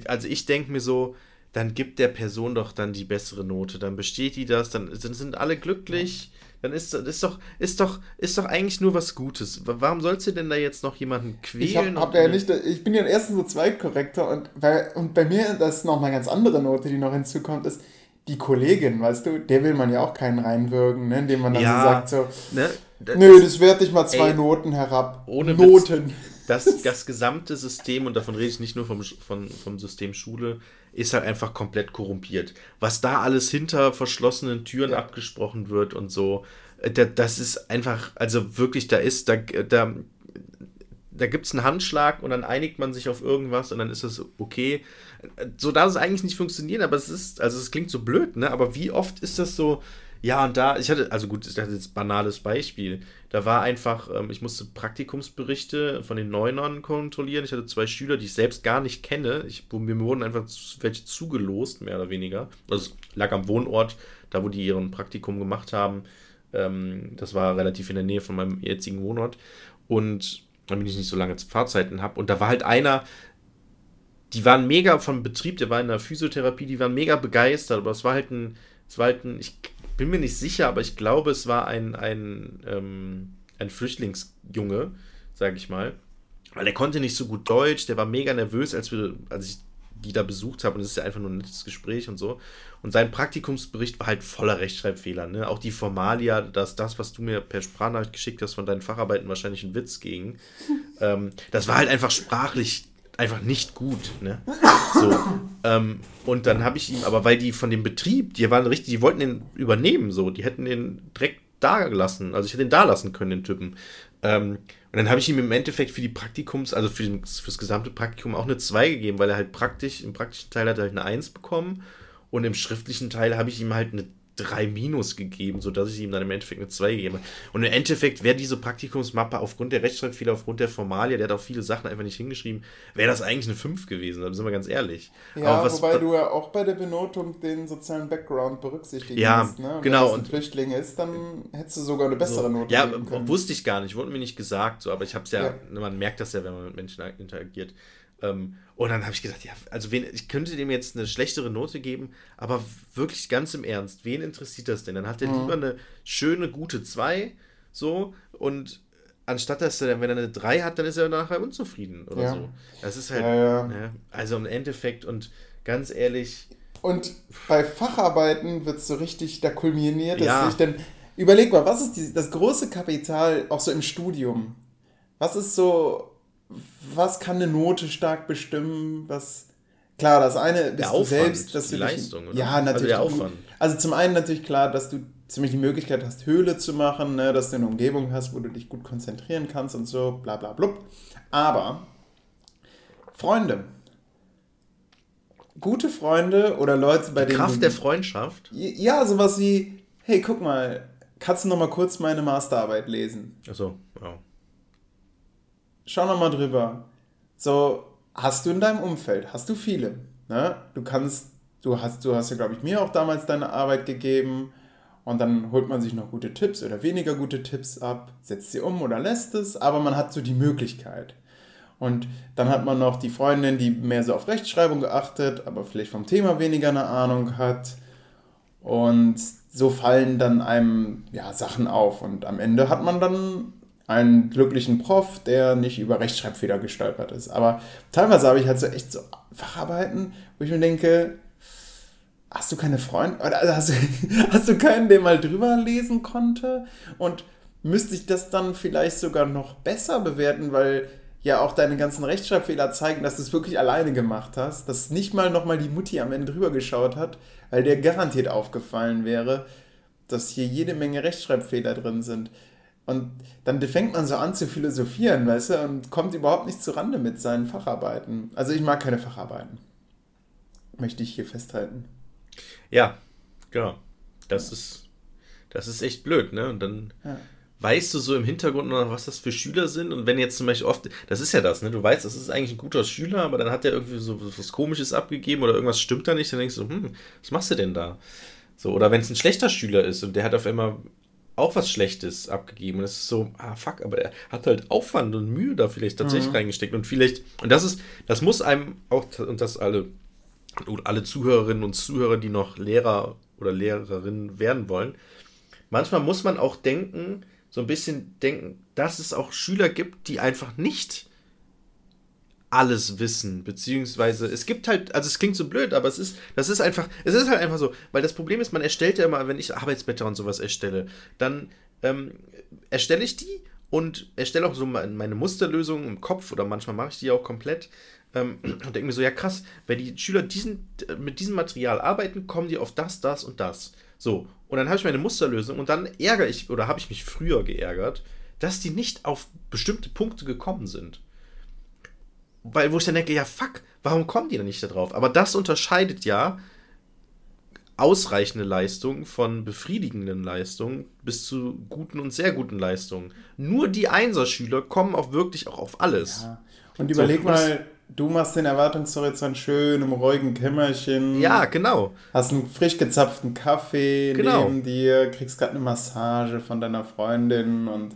also ich denke mir so, dann gibt der Person doch dann die bessere Note, dann besteht die das, dann sind alle glücklich. Ja dann ist, ist, doch, ist, doch, ist doch eigentlich nur was Gutes. Warum sollst du denn da jetzt noch jemanden quälen? Ich, hab, hab ja nicht, ich bin ja erstens so Zweitkorrektor und bei, und bei mir, das ist noch eine ganz andere Note, die noch hinzukommt, ist die Kollegin, weißt du, der will man ja auch keinen reinwirken, ne, indem man dann ja, so sagt, so, ne, das, nö, das werte ich mal zwei ey, Noten herab. Ohne Noten. Witz, das, das gesamte System, und davon rede ich nicht nur vom, vom, vom System Schule, ist halt einfach komplett korrumpiert. Was da alles hinter verschlossenen Türen ja. abgesprochen wird und so, äh, das ist einfach, also wirklich, da ist, da, da, da gibt es einen Handschlag und dann einigt man sich auf irgendwas und dann ist es okay. So darf es eigentlich nicht funktionieren, aber es ist, also es klingt so blöd, ne? Aber wie oft ist das so, ja, und da, ich hatte, also gut, ich hatte jetzt banales Beispiel. Da war einfach, ähm, ich musste Praktikumsberichte von den Neunern kontrollieren. Ich hatte zwei Schüler, die ich selbst gar nicht kenne. Ich, mir wurden einfach welche zugelost, mehr oder weniger. Also es lag am Wohnort, da wo die ihren Praktikum gemacht haben. Ähm, das war relativ in der Nähe von meinem jetzigen Wohnort. Und damit ich nicht so lange Fahrzeiten habe. Und da war halt einer, die waren mega vom Betrieb, der war in der Physiotherapie, die waren mega begeistert, aber es war halt ein, es war halt ein, ich bin mir nicht sicher, aber ich glaube, es war ein, ein, ähm, ein Flüchtlingsjunge, sage ich mal. Weil der konnte nicht so gut Deutsch, der war mega nervös, als, wir, als ich die da besucht habe. Und es ist ja einfach nur ein nettes Gespräch und so. Und sein Praktikumsbericht war halt voller Rechtschreibfehler. Ne? Auch die Formalia, dass das, was du mir per Sprachnachricht geschickt hast von deinen Facharbeiten, wahrscheinlich ein Witz gegen. ähm, das war halt einfach sprachlich einfach nicht gut. Ne? So, ähm, und dann habe ich ihm, aber weil die von dem Betrieb, die waren richtig, die wollten den übernehmen, so, die hätten den direkt da gelassen. Also ich hätte den da lassen können, den Typen. Ähm, und dann habe ich ihm im Endeffekt für die Praktikums, also für, den, für das gesamte Praktikum auch eine 2 gegeben, weil er halt praktisch, im praktischen Teil hat er halt eine 1 bekommen Und im schriftlichen Teil habe ich ihm halt eine 3 minus gegeben, sodass ich ihm dann im Endeffekt eine 2 gegeben habe. Und im Endeffekt wäre diese Praktikumsmappe aufgrund der Rechtschreibfehler, aufgrund der Formalia, der hat auch viele Sachen einfach nicht hingeschrieben, wäre das eigentlich eine 5 gewesen, da sind wir ganz ehrlich. Ja, was, wobei du ja auch bei der Benotung den sozialen Background berücksichtigen ja, musst. Ne? genau. Wenn es ein Flüchtling ist, dann hättest du sogar eine bessere so, Note Ja, wusste ich gar nicht, wurde mir nicht gesagt, so, aber ich habe es ja, ja, man merkt das ja, wenn man mit Menschen interagiert. Ähm, und dann habe ich gedacht, ja, also wen, ich könnte dem jetzt eine schlechtere Note geben, aber wirklich ganz im Ernst, wen interessiert das denn? Dann hat er mhm. lieber eine schöne, gute 2, so, und anstatt dass er, wenn er eine 3 hat, dann ist er nachher unzufrieden oder ja. so. Das ist halt, ja, ja. Ne, also im Endeffekt und ganz ehrlich. Und bei Facharbeiten wird es so richtig, da kulminiert es sich, denn überleg mal, was ist die, das große Kapital auch so im Studium? Was ist so was kann eine Note stark bestimmen? Was klar, das eine bist der du Aufwand, selbst, dass die du dich, Leistung, oder? Ja, natürlich. Also, der Aufwand. also zum einen natürlich klar, dass du ziemlich die Möglichkeit hast, Höhle zu machen, ne, dass du eine Umgebung hast, wo du dich gut konzentrieren kannst und so, bla bla blub. Aber Freunde. Gute Freunde oder Leute, bei die denen. Kraft du, der Freundschaft? Ja, sowas wie, hey, guck mal, kannst du noch mal kurz meine Masterarbeit lesen? Achso, ja schau noch mal drüber. So, hast du in deinem Umfeld, hast du viele. Ne? Du kannst, du hast, du hast ja, glaube ich, mir auch damals deine Arbeit gegeben und dann holt man sich noch gute Tipps oder weniger gute Tipps ab, setzt sie um oder lässt es, aber man hat so die Möglichkeit. Und dann hat man noch die Freundin, die mehr so auf Rechtschreibung geachtet, aber vielleicht vom Thema weniger eine Ahnung hat. Und so fallen dann einem ja, Sachen auf. Und am Ende hat man dann einen glücklichen Prof, der nicht über Rechtschreibfehler gestolpert ist. Aber teilweise habe ich halt so echt so Facharbeiten, wo ich mir denke, hast du keine Freunde oder hast du, hast du keinen, der mal drüber lesen konnte? Und müsste ich das dann vielleicht sogar noch besser bewerten, weil ja auch deine ganzen Rechtschreibfehler zeigen, dass du es wirklich alleine gemacht hast, dass nicht mal nochmal die Mutti am Ende drüber geschaut hat, weil der garantiert aufgefallen wäre, dass hier jede Menge Rechtschreibfehler drin sind. Und dann fängt man so an zu philosophieren, weißt du, und kommt überhaupt nicht zurande mit seinen Facharbeiten. Also ich mag keine Facharbeiten. Möchte ich hier festhalten. Ja, genau. Das ist, das ist echt blöd, ne? Und dann ja. weißt du so im Hintergrund noch, was das für Schüler sind. Und wenn jetzt zum Beispiel oft, das ist ja das, ne? Du weißt, das ist eigentlich ein guter Schüler, aber dann hat er irgendwie so was Komisches abgegeben oder irgendwas stimmt da nicht, dann denkst du, hm, was machst du denn da? So, oder wenn es ein schlechter Schüler ist und der hat auf einmal auch was Schlechtes abgegeben. Und es ist so, ah fuck, aber er hat halt Aufwand und Mühe da vielleicht tatsächlich mhm. reingesteckt. Und vielleicht, und das ist, das muss einem auch, und das alle, und alle Zuhörerinnen und Zuhörer, die noch Lehrer oder Lehrerinnen werden wollen, manchmal muss man auch denken, so ein bisschen denken, dass es auch Schüler gibt, die einfach nicht alles wissen, beziehungsweise es gibt halt, also es klingt so blöd, aber es ist, das ist einfach, es ist halt einfach so, weil das Problem ist, man erstellt ja immer, wenn ich Arbeitsblätter und sowas erstelle, dann ähm, erstelle ich die und erstelle auch so meine Musterlösungen im Kopf oder manchmal mache ich die auch komplett ähm, und denke mir so, ja krass, wenn die Schüler diesen, mit diesem Material arbeiten, kommen die auf das, das und das. So, und dann habe ich meine Musterlösung und dann ärgere ich, oder habe ich mich früher geärgert, dass die nicht auf bestimmte Punkte gekommen sind weil, wo ich dann denke, ja, fuck, warum kommen die denn nicht da drauf? Aber das unterscheidet ja ausreichende Leistungen von befriedigenden Leistungen bis zu guten und sehr guten Leistungen. Nur die Einserschüler kommen auch wirklich auch auf alles. Ja. Und überleg so, mal, du machst den Erwartungshorizont schön im ruhigen Kämmerchen. Ja, genau. Hast einen frisch gezapften Kaffee genau. neben dir, kriegst gerade eine Massage von deiner Freundin und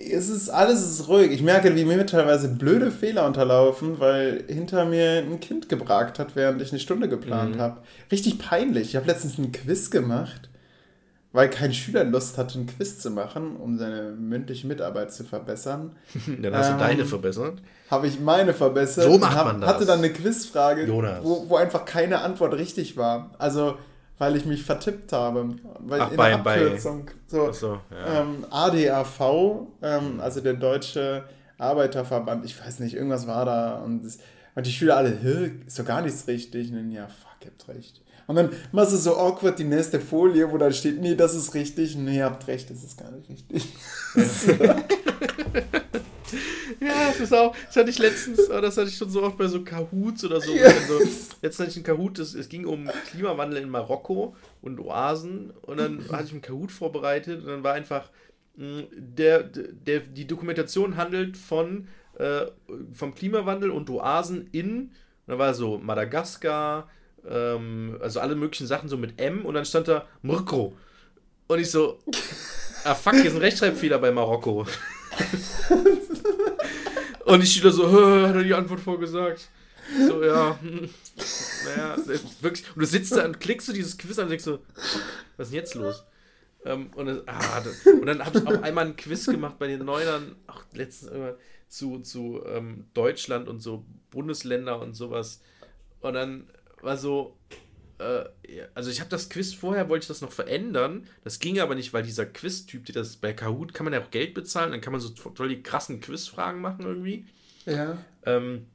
es ist alles ist ruhig. Ich merke, wie mir teilweise blöde Fehler unterlaufen, weil hinter mir ein Kind gebragt hat, während ich eine Stunde geplant mhm. habe. Richtig peinlich. Ich habe letztens einen Quiz gemacht, weil kein Schüler Lust hatte, einen Quiz zu machen, um seine mündliche Mitarbeit zu verbessern. dann hast ähm, du deine verbessert. Habe ich meine verbessert. So macht man das. Hatte dann eine Quizfrage, Wo, wo einfach keine Antwort richtig war. Also weil ich mich vertippt habe. Weil Ach, in bei, der Abkürzung. Bei, so, so ja. ähm, ADAV, ähm, also der Deutsche Arbeiterverband, ich weiß nicht, irgendwas war da. Und, das, und die Schüler alle, ist doch gar nichts richtig. Und dann, ja, fuck, ihr habt recht. Und dann machst du so awkward die nächste Folie, wo da steht, nee, das ist richtig. Nee, ihr habt recht, das ist gar nicht richtig. Ja, das ist auch, das hatte ich letztens, oh, das hatte ich schon so oft bei so Kahoots oder so. Ja. so jetzt hatte ich einen Kahoot, das, es ging um Klimawandel in Marokko und Oasen und dann hatte ich einen Kahoot vorbereitet und dann war einfach, hm, der, der, die Dokumentation handelt von, äh, vom Klimawandel und Oasen in, da war so Madagaskar, ähm, also alle möglichen Sachen so mit M und dann stand da Mrkro. Und ich so, ah fuck, hier ist ein Rechtschreibfehler bei Marokko. und die Schüler so, hat er die Antwort vorgesagt. So, ja, hm, naja, wirklich. Und du sitzt da und klickst du dieses Quiz an und denkst so, was ist denn jetzt los? Ähm, und, das, ah, das, und, dann habe ich auch einmal ein Quiz gemacht bei den Neunern, auch letztens immer zu, zu ähm, Deutschland und so Bundesländer und sowas. Und dann war so, äh, also ich habe das Quiz vorher, wollte ich das noch verändern. Das ging aber nicht, weil dieser Quiz-Typ, die das bei Kahoot kann man ja auch Geld bezahlen, dann kann man so toll die krassen Quizfragen machen irgendwie. Ja. Ähm,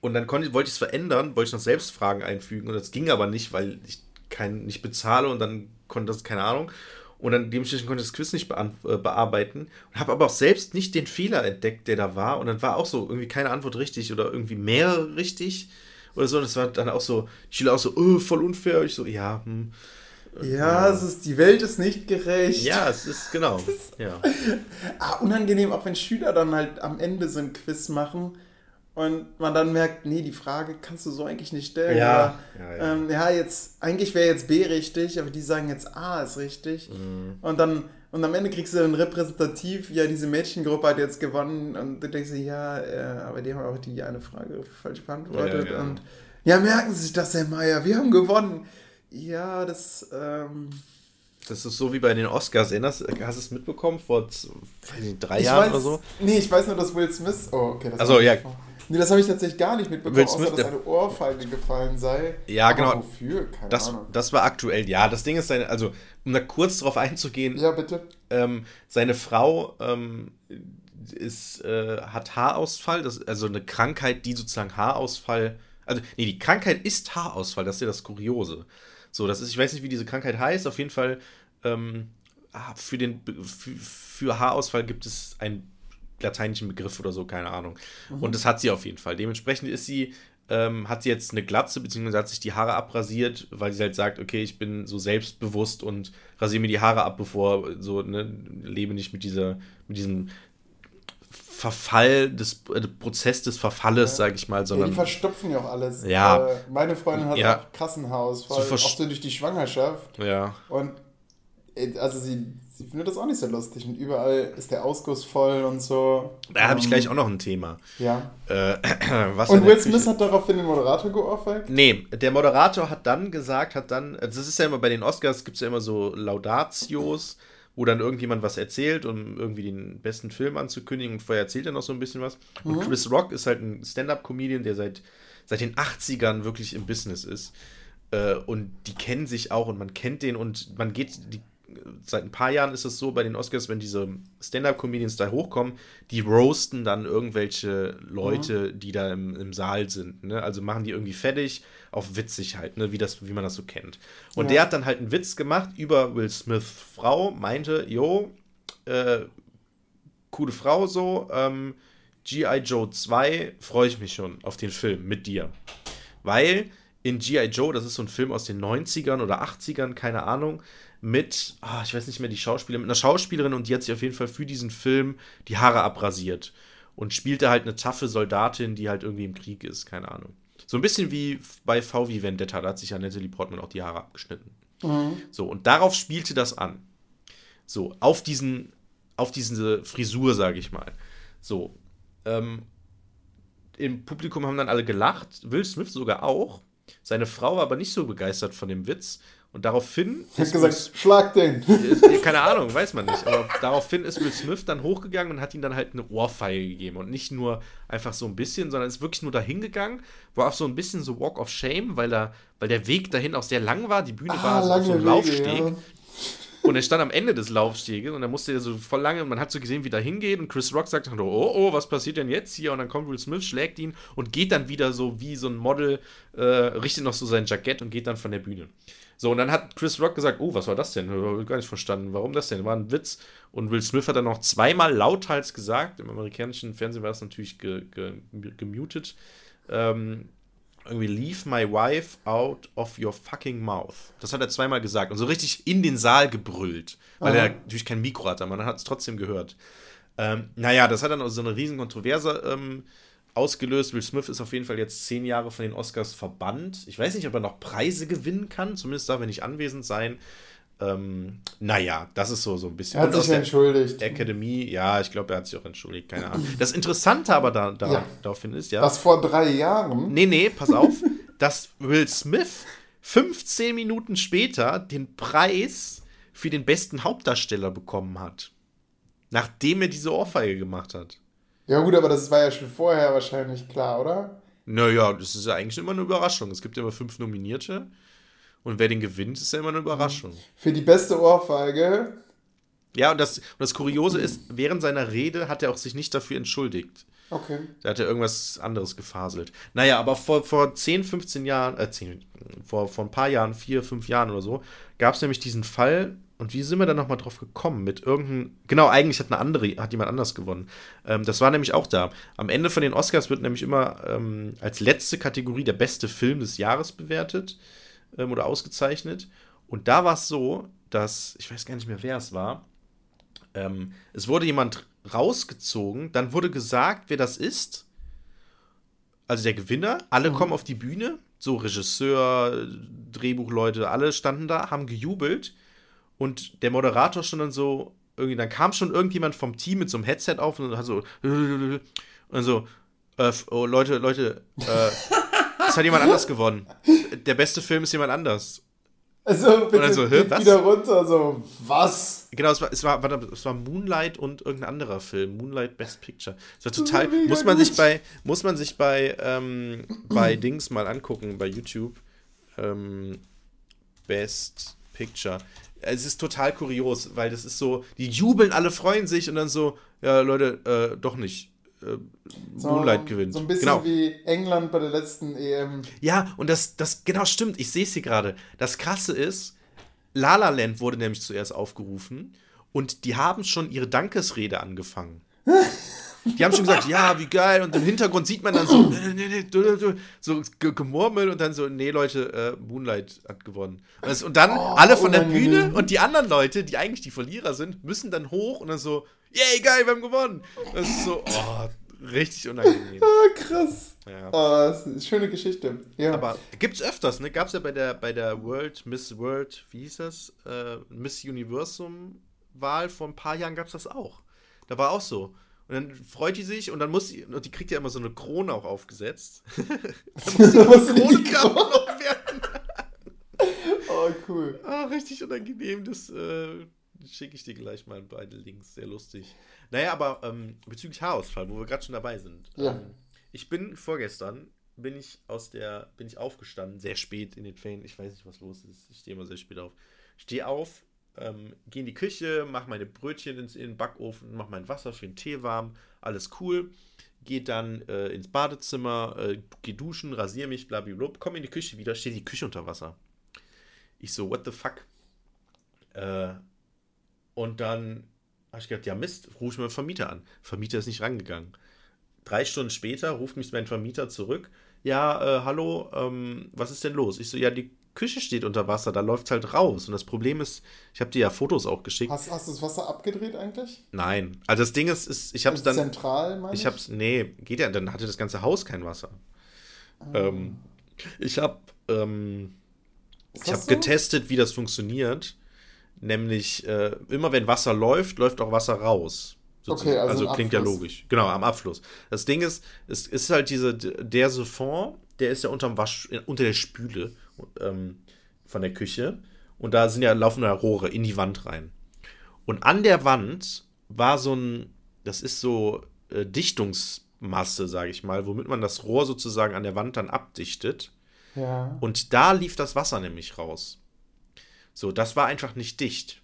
und dann konnte, wollte ich es verändern, wollte ich noch selbst Fragen einfügen und das ging aber nicht, weil ich kein, nicht bezahle und dann konnte das, keine Ahnung. Und dann dementsprechend konnte ich das Quiz nicht äh, bearbeiten. Und habe aber auch selbst nicht den Fehler entdeckt, der da war. Und dann war auch so irgendwie keine Antwort richtig oder irgendwie mehrere richtig oder so. Und das war dann auch so, die Schüler auch so, oh, voll unfair. Ich so, ja, hm. Ja, es ist, die Welt ist nicht gerecht. Ja, es ist, genau. ja. ah, unangenehm, auch wenn Schüler dann halt am Ende so ein Quiz machen und man dann merkt, nee, die Frage kannst du so eigentlich nicht stellen. Ja, ja, ja. Ähm, ja, jetzt, eigentlich wäre jetzt B richtig, aber die sagen jetzt A ist richtig. Mhm. Und dann, und am Ende kriegst du dann repräsentativ, ja, diese Mädchengruppe hat jetzt gewonnen und du denkst dir, ja, äh, aber die haben auch die eine Frage falsch beantwortet. Ja, und ja, merken Sie sich das, Herr Meier, wir haben gewonnen. Ja, das, ähm, das ist so wie bei den Oscars. Erinnerst, hast du es mitbekommen vor drei ich Jahren weiß, oder so? Nee, ich weiß nur, dass Will Smith. Oh, okay. Das also, ja. Nee, das habe ich tatsächlich gar nicht mitbekommen, Will Smith, außer dass eine Ohrfeige gefallen sei. Ja, Aber genau. Wofür? Keine das, Ahnung. Das war aktuell, ja. Das Ding ist, seine, also, um da kurz drauf einzugehen. Ja, bitte. Ähm, seine Frau ähm, ist, äh, hat Haarausfall, das, also eine Krankheit, die sozusagen Haarausfall. Also, nee, die Krankheit ist Haarausfall, das ist ja das Kuriose. So, das ist, ich weiß nicht, wie diese Krankheit heißt, auf jeden Fall ähm, ah, für, den, für, für Haarausfall gibt es einen lateinischen Begriff oder so, keine Ahnung. Mhm. Und das hat sie auf jeden Fall. Dementsprechend ist sie, ähm, hat sie jetzt eine Glatze, beziehungsweise hat sich die Haare abrasiert, weil sie halt sagt, okay, ich bin so selbstbewusst und rasiere mir die Haare ab, bevor so, ne, lebe nicht mit dieser, mit diesem Verfall des äh, Prozess des Verfalles, ja. sage ich mal, sondern. Ja, die verstopfen ja auch alles. Ja. Äh, meine Freundin hat ja. auch Kassenhaus, so auch so durch die Schwangerschaft. Ja. Und äh, also sie, sie findet das auch nicht so lustig und überall ist der Ausguss voll und so. Da habe ich gleich auch noch ein Thema. Ja. Äh, und Will Smith hat daraufhin den Moderator geohrfeigt? Nee, der Moderator hat dann gesagt, hat dann, also das ist ja immer bei den Oscars, gibt es ja immer so Laudatios, wo dann irgendjemand was erzählt, um irgendwie den besten Film anzukündigen und vorher erzählt er noch so ein bisschen was. Und mhm. Chris Rock ist halt ein Stand-Up-Comedian, der seit, seit den 80ern wirklich im Business ist. Äh, und die kennen sich auch und man kennt den und man geht, die seit ein paar Jahren ist es so bei den Oscars, wenn diese Stand-Up-Comedians da hochkommen, die roasten dann irgendwelche Leute, mhm. die da im, im Saal sind. Ne? Also machen die irgendwie fertig auf witzig halt, ne? wie, das, wie man das so kennt. Und ja. der hat dann halt einen Witz gemacht über Will Smith Frau, meinte, jo, äh, coole Frau so, ähm, G.I. Joe 2 freue ich mich schon auf den Film mit dir. Weil in G.I. Joe, das ist so ein Film aus den 90ern oder 80ern, keine Ahnung, mit, oh, ich weiß nicht mehr, die Schauspielerin, mit einer Schauspielerin und die hat sich auf jeden Fall für diesen Film die Haare abrasiert und spielte halt eine taffe Soldatin, die halt irgendwie im Krieg ist, keine Ahnung. So ein bisschen wie bei VW Vendetta, da hat sich ja Natalie Portman auch die Haare abgeschnitten. Mhm. So, und darauf spielte das an. So, auf diesen, auf diese Frisur, sage ich mal. So, ähm, im Publikum haben dann alle gelacht, Will Smith sogar auch. Seine Frau war aber nicht so begeistert von dem Witz und daraufhin. Ich hab gesagt, Will, schlag den. Keine Ahnung, weiß man nicht. Aber daraufhin ist Will Smith dann hochgegangen und hat ihm dann halt eine Ohrfeige gegeben. Und nicht nur einfach so ein bisschen, sondern ist wirklich nur dahin gegangen. War auch so ein bisschen so Walk of Shame, weil, da, weil der Weg dahin auch sehr lang war. Die Bühne ah, war so auf so einem Laufsteg. Ja. Und er stand am Ende des Laufsteges und er musste so voll lange, man hat so gesehen, wie da hingeht. Und Chris Rock sagt dann, oh, oh, was passiert denn jetzt hier? Und dann kommt Will Smith, schlägt ihn und geht dann wieder so wie so ein Model, äh, richtet noch so sein Jackett und geht dann von der Bühne. So, und dann hat Chris Rock gesagt, oh, was war das denn? Ich habe gar nicht verstanden. Warum das denn? War ein Witz. Und Will Smith hat dann noch zweimal lauthals gesagt, im amerikanischen Fernsehen war das natürlich ge, ge, gemutet, ähm, irgendwie leave my wife out of your fucking mouth. Das hat er zweimal gesagt und so richtig in den Saal gebrüllt, weil Aha. er natürlich kein Mikro hatte, aber man hat es trotzdem gehört. Ähm, naja, das hat dann auch so eine riesen Kontroverse ähm, ausgelöst. Will Smith ist auf jeden Fall jetzt zehn Jahre von den Oscars verbannt. Ich weiß nicht, ob er noch Preise gewinnen kann. Zumindest darf er nicht anwesend sein. Ähm, naja, das ist so, so ein bisschen. Er hat sich entschuldigt. Akademie, ja, ich glaube, er hat sich auch entschuldigt, keine Ahnung. Das Interessante aber da, da ja. daraufhin ist, ja. Was vor drei Jahren? Nee, nee, pass auf, dass Will Smith 15 Minuten später den Preis für den besten Hauptdarsteller bekommen hat. Nachdem er diese Ohrfeige gemacht hat. Ja, gut, aber das war ja schon vorher wahrscheinlich klar, oder? Naja, das ist ja eigentlich immer eine Überraschung. Es gibt ja immer fünf Nominierte. Und wer den gewinnt, ist ja immer eine Überraschung. Für die beste Ohrfeige. Ja, und das, und das Kuriose ist, während seiner Rede hat er auch sich nicht dafür entschuldigt. Okay. Da hat er irgendwas anderes gefaselt. Naja, aber vor, vor 10, 15 Jahren, äh, 10, vor, vor ein paar Jahren, vier, fünf Jahren oder so, gab es nämlich diesen Fall, und wie sind wir da nochmal drauf gekommen? Mit irgendeinem. Genau, eigentlich hat eine andere, hat jemand anders gewonnen. Ähm, das war nämlich auch da. Am Ende von den Oscars wird nämlich immer ähm, als letzte Kategorie der beste Film des Jahres bewertet ähm, oder ausgezeichnet. Und da war es so, dass, ich weiß gar nicht mehr, wer es war. Ähm, es wurde jemand rausgezogen, dann wurde gesagt, wer das ist. Also der Gewinner, alle mhm. kommen auf die Bühne, so Regisseur, Drehbuchleute, alle standen da, haben gejubelt und der Moderator schon dann so, irgendwie, dann kam schon irgendjemand vom Team mit so einem Headset auf und hat so, und so, äh, oh, Leute, Leute, äh, es hat jemand anders gewonnen. Der beste Film ist jemand anders. Also, bitte, und so, was? wieder runter, so, was? Genau, es war, es war, es war Moonlight und irgendein anderer Film. Moonlight Best Picture. Es war total, muss man sich bei, muss man sich bei, ähm, bei Dings mal angucken, bei YouTube. Ähm, Best Picture es ist total kurios, weil das ist so, die jubeln, alle freuen sich und dann so, ja, Leute, äh, doch nicht. Äh, so, Moonlight gewinnt. So ein bisschen genau. wie England bei der letzten EM. Ja, und das, das genau stimmt, ich sehe es hier gerade. Das krasse ist, La La Land wurde nämlich zuerst aufgerufen und die haben schon ihre Dankesrede angefangen. Die haben schon gesagt, ja, wie geil. Und im Hintergrund sieht man dann so, so gemurmelt und dann so, nee, Leute, äh, Moonlight hat gewonnen. Und, dann oh, alle von der Bühne und die anderen Leute, die eigentlich die Verlierer sind, müssen dann hoch und dann so, yay, geil, wir haben gewonnen. Das ist so, oh, richtig unangenehm. Ah, krass. Ja. Oh, das ist eine schöne Geschichte. Ja. Aber gibt's öfters, ne? Gab's ja bei der, bei der World, Miss World, wie hieß das? Äh, Miss Universum Wahl vor ein paar Jahren gab's das auch. Da war auch so. Und dann freut die sich und dann muss sie, und die kriegt ja immer so eine Krone auch aufgesetzt. dann muss muss die Krone werden. oh, cool. Ah, richtig unangenehm. Das äh, schicke ich dir gleich mal beide Links. Sehr lustig. Naja, aber ähm, bezüglich Haarausfall, wo wir gerade schon dabei sind. Ja. Ähm, ich bin vorgestern bin ich aus der, bin ich aufgestanden, sehr spät in den Ferien. Ich weiß nicht, was los ist. Ich stehe immer sehr spät auf. Stehe auf, ähm, gehe in die Küche, mache meine Brötchen ins, in den Backofen, mache mein Wasser für den Tee warm, alles cool. Gehe dann äh, ins Badezimmer, äh, gehe duschen, rasiere mich, blablabla, komme in die Küche wieder, steht die Küche unter Wasser. Ich so, what the fuck? Äh, und dann habe ich gedacht, ja Mist, rufe ich meinen Vermieter an. Vermieter ist nicht rangegangen. Drei Stunden später ruft mich mein Vermieter zurück. Ja, äh, hallo, ähm, was ist denn los? Ich so, ja, die Küche steht unter Wasser, da läuft es halt raus. Und das Problem ist, ich habe dir ja Fotos auch geschickt. Hast, hast du das Wasser abgedreht eigentlich? Nein. Also das Ding ist, ist ich habe es dann. Zentral, meine ich? Es, nee, geht ja, dann hatte das ganze Haus kein Wasser. Ah. Ähm, ich habe ähm, ich habe so? getestet, wie das funktioniert. Nämlich, äh, immer wenn Wasser läuft, läuft auch Wasser raus. Okay, also, also klingt ja logisch. Genau, am Abfluss. Das Ding ist, es ist halt diese, der Siphon, der ist ja unterm Wasch, unter der Spüle ähm, von der Küche. Und da sind ja laufende Rohre in die Wand rein. Und an der Wand war so ein, das ist so äh, Dichtungsmasse, sage ich mal, womit man das Rohr sozusagen an der Wand dann abdichtet. Ja. Und da lief das Wasser nämlich raus. So, das war einfach nicht dicht.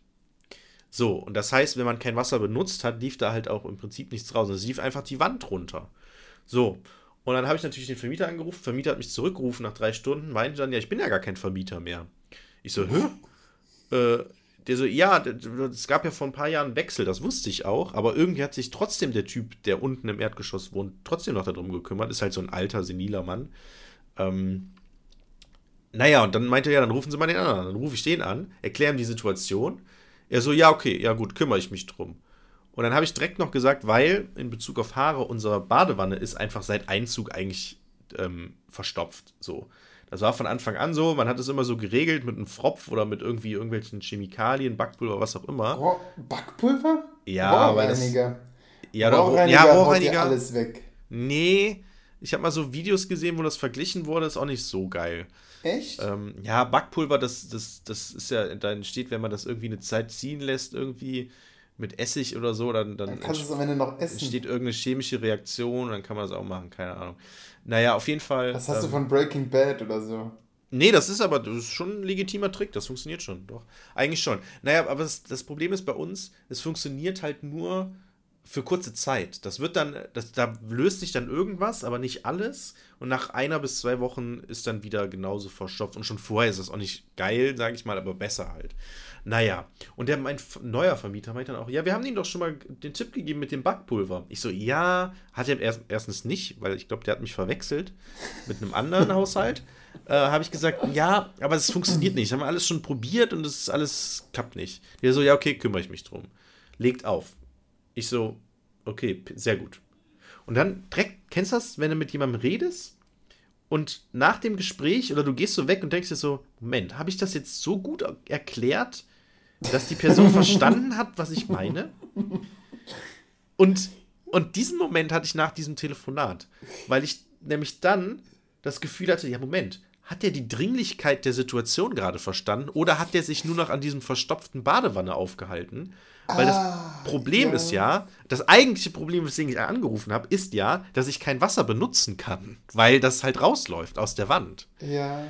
So, und das heißt, wenn man kein Wasser benutzt hat, lief da halt auch im Prinzip nichts raus. Es lief einfach die Wand runter. So, und dann habe ich natürlich den Vermieter angerufen. Vermieter hat mich zurückgerufen nach drei Stunden, meinte dann, ja, ich bin ja gar kein Vermieter mehr. Ich so, hä? Äh, der so, ja, es gab ja vor ein paar Jahren Wechsel, das wusste ich auch, aber irgendwie hat sich trotzdem der Typ, der unten im Erdgeschoss wohnt, trotzdem noch darum gekümmert. Ist halt so ein alter, seniler Mann. Ähm, naja, und dann meinte er, ja, dann rufen Sie mal den anderen an. Dann rufe ich den an, erkläre ihm die Situation. Er so, ja, okay, ja gut, kümmere ich mich drum. Und dann habe ich direkt noch gesagt, weil in Bezug auf Haare unsere Badewanne ist einfach seit Einzug eigentlich ähm, verstopft. So. Das war von Anfang an so. Man hat es immer so geregelt mit einem Fropf oder mit irgendwie irgendwelchen Chemikalien, Backpulver, was auch immer. Rohr Backpulver? Ja, aber das, ja, Rohrreiniger, ja, Rohrreiniger. alles weg. Nee, ich habe mal so Videos gesehen, wo das verglichen wurde, ist auch nicht so geil. Echt? Ähm, ja, Backpulver, das, das, das ist ja, da entsteht, wenn man das irgendwie eine Zeit ziehen lässt, irgendwie mit Essig oder so, dann, dann, dann kannst du es am Ende noch essen. Entsteht irgendeine chemische Reaktion, dann kann man das auch machen, keine Ahnung. Naja, auf jeden Fall. Das hast ähm, du von Breaking Bad oder so. Nee, das ist aber das ist schon ein legitimer Trick, das funktioniert schon, doch. Eigentlich schon. Naja, aber das, das Problem ist bei uns, es funktioniert halt nur für kurze Zeit. Das wird dann, das, da löst sich dann irgendwas, aber nicht alles. Und nach einer bis zwei Wochen ist dann wieder genauso verstopft. Und schon vorher ist das auch nicht geil, sage ich mal, aber besser halt. Naja, und der, mein neuer Vermieter meint dann auch, ja, wir haben ihm doch schon mal den Tipp gegeben mit dem Backpulver. Ich so, ja, hat er erst, erstens nicht, weil ich glaube, der hat mich verwechselt mit einem anderen Haushalt. Äh, habe ich gesagt, ja, aber es funktioniert nicht. Haben wir alles schon probiert und es alles klappt nicht. Der so, ja, okay, kümmere ich mich drum. Legt auf. Ich so, okay, sehr gut. Und dann direkt, kennst du das, wenn du mit jemandem redest und nach dem Gespräch oder du gehst so weg und denkst dir so, Moment, habe ich das jetzt so gut erklärt, dass die Person verstanden hat, was ich meine. Und, und diesen Moment hatte ich nach diesem Telefonat, weil ich nämlich dann das Gefühl hatte, ja, Moment, hat er die Dringlichkeit der Situation gerade verstanden oder hat er sich nur noch an diesem verstopften Badewanne aufgehalten? Weil ah, das Problem ja. ist ja, das eigentliche Problem, weswegen ich angerufen habe, ist ja, dass ich kein Wasser benutzen kann, weil das halt rausläuft aus der Wand. Ja.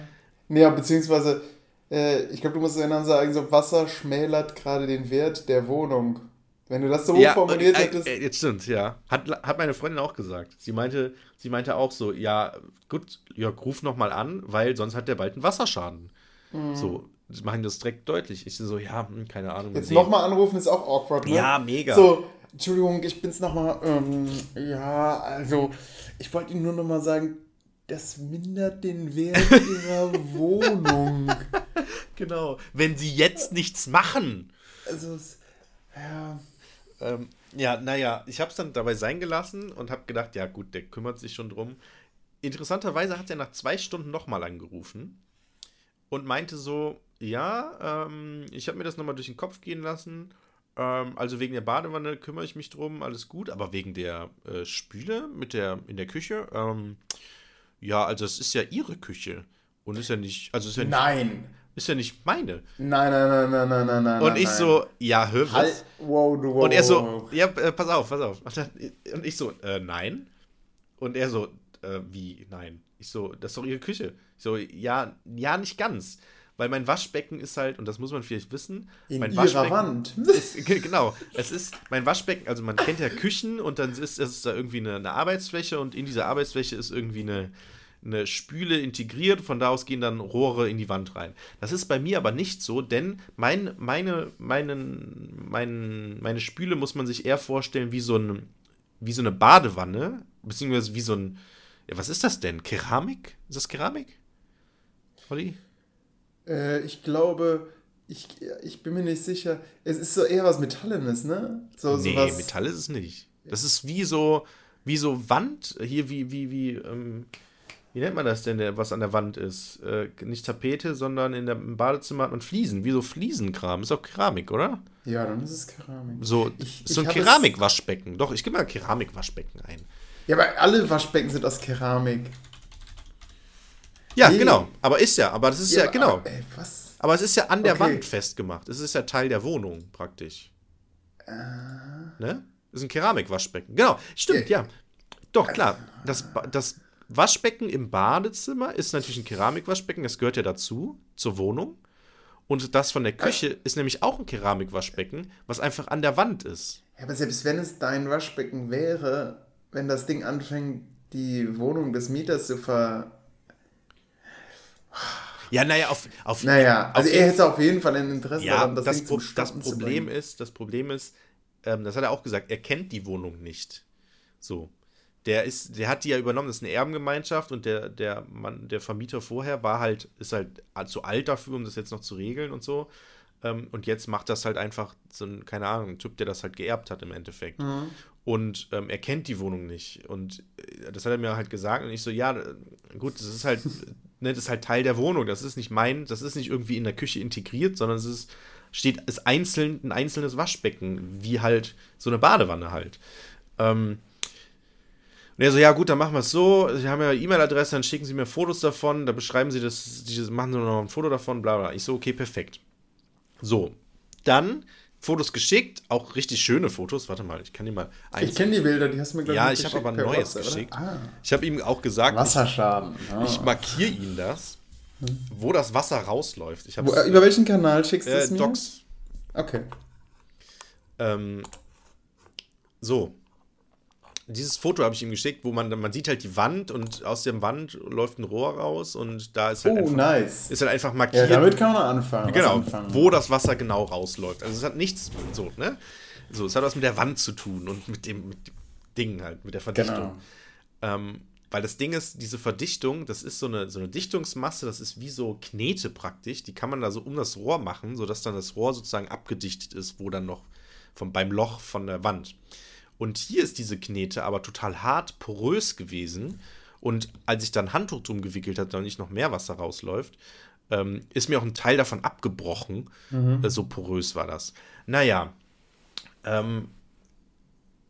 Ja, beziehungsweise äh, ich glaube, du musst dann sagen, so Wasser schmälert gerade den Wert der Wohnung. Wenn du das so ja, formuliert äh, hättest. Äh, jetzt stimmt, ja. Hat, hat meine Freundin auch gesagt. Sie meinte, sie meinte auch so, ja, gut, Jörg, ruf noch mal an, weil sonst hat der bald einen Wasserschaden. Mhm. So, sie machen das direkt deutlich. Ich so, ja, hm, keine Ahnung. Jetzt nochmal anrufen ist auch awkward, ne? Ja, mega. So, Entschuldigung, ich bin's nochmal, ähm, ja, also, ich wollte Ihnen nur nochmal sagen, das mindert den Wert ihrer Wohnung. Genau. Wenn sie jetzt nichts machen. Also, ja. Ähm, ja, naja, ich habe es dann dabei sein gelassen und habe gedacht, ja gut, der kümmert sich schon drum. Interessanterweise hat er nach zwei Stunden nochmal angerufen und meinte so, ja, ähm, ich habe mir das nochmal durch den Kopf gehen lassen. Ähm, also wegen der Badewanne kümmere ich mich drum, alles gut, aber wegen der äh, Spüle mit der in der Küche, ähm, ja, also es ist ja ihre Küche. Und ist ja nicht, also ist ja nicht, Nein. Ist ja nicht meine. Nein, nein, nein, nein, nein, nein, nein. Und ich nein. so, ja, hör was? Halt, wow, wow, Und er so, ja, äh, pass auf, pass auf. Und ich so, äh, nein. Und er so, äh, wie, nein. Ich so, das ist doch ihre Küche. Ich so, ja, ja, nicht ganz. Weil mein Waschbecken ist halt, und das muss man vielleicht wissen, in mein ihrer Waschbecken Wand. Ist, genau, es ist mein Waschbecken, also man kennt ja Küchen und dann ist, ist da irgendwie eine, eine Arbeitsfläche und in dieser Arbeitsfläche ist irgendwie eine, eine Spüle integriert, von da aus gehen dann Rohre in die Wand rein. Das ist bei mir aber nicht so, denn mein, meine, meinen, mein, meine Spüle muss man sich eher vorstellen wie so, ein, wie so eine Badewanne, beziehungsweise wie so ein, ja, was ist das denn? Keramik? Ist das Keramik? Olli? Äh, ich glaube, ich, ich bin mir nicht sicher. Es ist so eher was Metallenes, ne? So, nee, sowas. Metall ist es nicht. Das ist wie so, wie so Wand, hier wie, wie, wie, ähm, wie nennt man das denn, was an der Wand ist? Äh, nicht Tapete, sondern in der, im Badezimmer hat man Fliesen, wie so Fliesenkram. Ist auch Keramik, oder? Ja, dann ist es Keramik. So, ich, so ein Keramikwaschbecken. Doch, ich gebe mal Keramikwaschbecken ein. Ja, aber alle Waschbecken sind aus Keramik. Ja, nee. genau. Aber ist ja, aber das ist ja, ja genau. Aber, ey, was? aber es ist ja an der okay. Wand festgemacht. Es ist ja Teil der Wohnung praktisch. Äh. Ne? Das ist ein Keramikwaschbecken. Genau, stimmt, ja. ja. Doch, klar. Das, das Waschbecken im Badezimmer ist natürlich ein Keramikwaschbecken, das gehört ja dazu, zur Wohnung. Und das von der Küche ist nämlich auch ein Keramikwaschbecken, was einfach an der Wand ist. Ja, aber selbst wenn es dein Waschbecken wäre, wenn das Ding anfängt, die Wohnung des Mieters zu ver Ja, naja, auf, auf Naja, also auf er jeden hätte auf jeden Fall ein Interesse Ja, daran, das, das, Pro das Problem ist, das Problem ist, ähm, das hat er auch gesagt, er kennt die Wohnung nicht. So. Der ist, der hat die ja übernommen, das ist eine Erbengemeinschaft und der, der Mann, der Vermieter vorher war halt, ist halt zu alt dafür, um das jetzt noch zu regeln und so. Ähm, und jetzt macht das halt einfach so ein, keine Ahnung, ein Typ, der das halt geerbt hat im Endeffekt. Mhm. Und ähm, er kennt die Wohnung nicht. Und äh, das hat er mir halt gesagt. Und ich so, ja, äh, gut, das ist halt, ne, das ist halt Teil der Wohnung. Das ist nicht mein, das ist nicht irgendwie in der Küche integriert, sondern es ist, steht, ist einzeln, ein einzelnes Waschbecken, wie halt so eine Badewanne halt. Ähm, und er so, ja gut, dann machen wir es so. Sie haben ja E-Mail-Adresse, dann schicken Sie mir Fotos davon, da beschreiben Sie das, machen Sie noch ein Foto davon, bla bla. Ich so, okay, perfekt. So, dann Fotos geschickt, auch richtig schöne Fotos. Warte mal, ich kann dir mal Ich kenne die Bilder, die hast du mir Ja, nicht ich habe aber ein neues oder? geschickt. Ah, Ich habe ihm auch gesagt, Wasserschaden. Ah. ich, markiere ihm das, wo das Wasser rausläuft. Ich habe Wo, äh, über welchen Kanal schickst du äh, es mir? Docs. Okay. Ähm, so. Dieses Foto habe ich ihm geschickt, wo man, man sieht halt die Wand und aus der Wand läuft ein Rohr raus und da ist halt, Oh, einfach, nice. ist halt einfach Ja, markiert, damit kann man anfangen. genau, anfangen. wo das Wasser genau rausläuft. Also es hat nichts so, ne? So, es hat was mit der Wand zu tun und mit dem, mit dem Ding halt, mit der Verdichtung. Genau. Ähm, weil das Ding ist, diese Verdichtung, das ist so eine, so eine Dichtungsmasse, das ist wie so Knete praktisch, die kann man da so um das Rohr machen, sodass dann das Rohr sozusagen abgedichtet ist, wo dann noch vom, beim Loch von der Wand. Und hier ist diese Knete aber total hart, porös gewesen. Und als ich dann Handtuch drum gewickelt habe, damit nicht noch mehr Wasser rausläuft, ähm, ist mir auch ein Teil davon abgebrochen. Äh, so porös war das. Naja, ähm,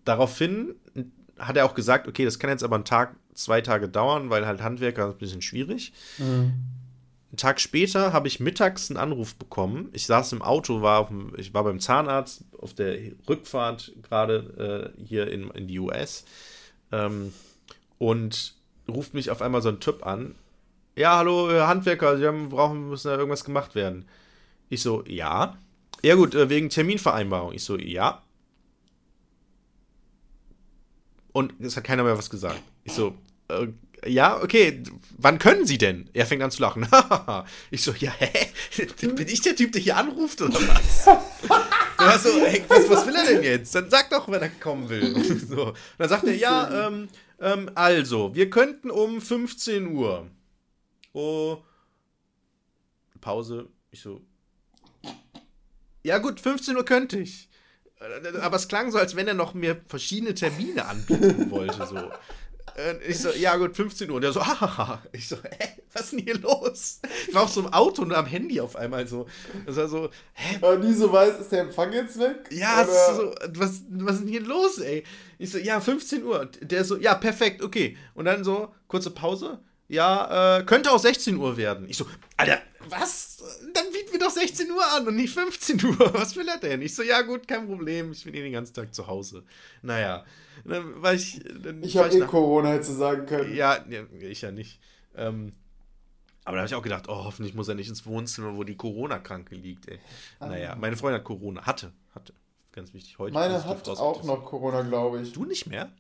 daraufhin hat er auch gesagt, okay, das kann jetzt aber einen Tag, zwei Tage dauern, weil halt Handwerker ist ein bisschen schwierig. Einen Tag später habe ich mittags einen Anruf bekommen. Ich saß im Auto, war dem, ich war beim Zahnarzt auf der Rückfahrt gerade äh, hier in, in die US ähm, und ruft mich auf einmal so ein Typ an. Ja, hallo, Herr Handwerker, Sie haben, brauchen, müssen da irgendwas gemacht werden. Ich so, ja. Ja gut, äh, wegen Terminvereinbarung. Ich so, ja. Und es hat keiner mehr was gesagt. Ich so, äh, ja, okay, wann können Sie denn? Er fängt an zu lachen. ich so, ja, hä? Bin ich der Typ, der hier anruft oder was? Warst so, hey, was, was will er denn jetzt? Dann sag doch, wenn er kommen will. So. Dann sagt er, ja, ähm, ähm, also, wir könnten um 15 Uhr. Oh. Pause. Ich so. Ja, gut, 15 Uhr könnte ich. Aber es klang so, als wenn er noch mir verschiedene Termine anbieten wollte. So. Und ich so, ja gut, 15 Uhr. Und der so, hahaha. Ich so, hä, was ist denn hier los? Ich war auch so im Auto und am Handy auf einmal so. Das war so, hä, Aber nie so weiß, ist der Empfang jetzt weg? ja, so, was, was ist denn hier los, ey? Ich so, ja, 15 Uhr. Der so, ja, perfekt, okay. Und dann so, kurze Pause. Ja, äh, könnte auch 16 Uhr werden. Ich so, Alter, was? Dann doch 16 Uhr an und nicht 15 Uhr. Was will er denn? Ich so, ja, gut, kein Problem. Ich bin eh den ganzen Tag zu Hause. Naja, dann war ich. Dann Ich habe eh nach- Corona, hätte sagen können. ja, ja, ich ja nicht. Ähm, aber da habe ich auch gedacht, oh, hoffentlich muss er nicht ins Wohnzimmer, wo die Corona-Kranke liegt, ey. Naja, meine Freundin hat Corona. Hatte, hatte. Ganz wichtig. Heute Meine hat auch noch Corona, glaube ich. Du nicht mehr?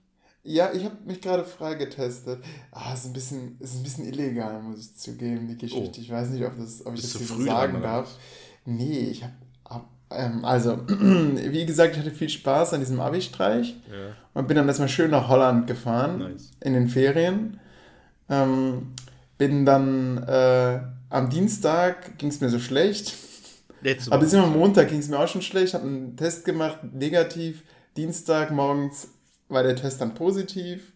Ja, ich habe mich gerade freigetestet. Ah, ist ein bisschen, ist ein bisschen illegal, muss ich zugeben, die Geschichte. Oh. Ich weiß nicht, ob, das, ob ich das so früh sagen dran, darf. Nee, ich habe, hab, ähm, also, wie gesagt, ich hatte viel Spaß an diesem Abi-Streich Ja. und bin dann erstmal schön nach Holland gefahren Nice. in den Ferien. Ähm, bin dann äh, am Dienstag ging es mir so schlecht. Letzte Aber bis am Montag ging es mir auch schon schlecht. Habe einen Test gemacht, negativ. Dienstag morgens war der Test dann positiv.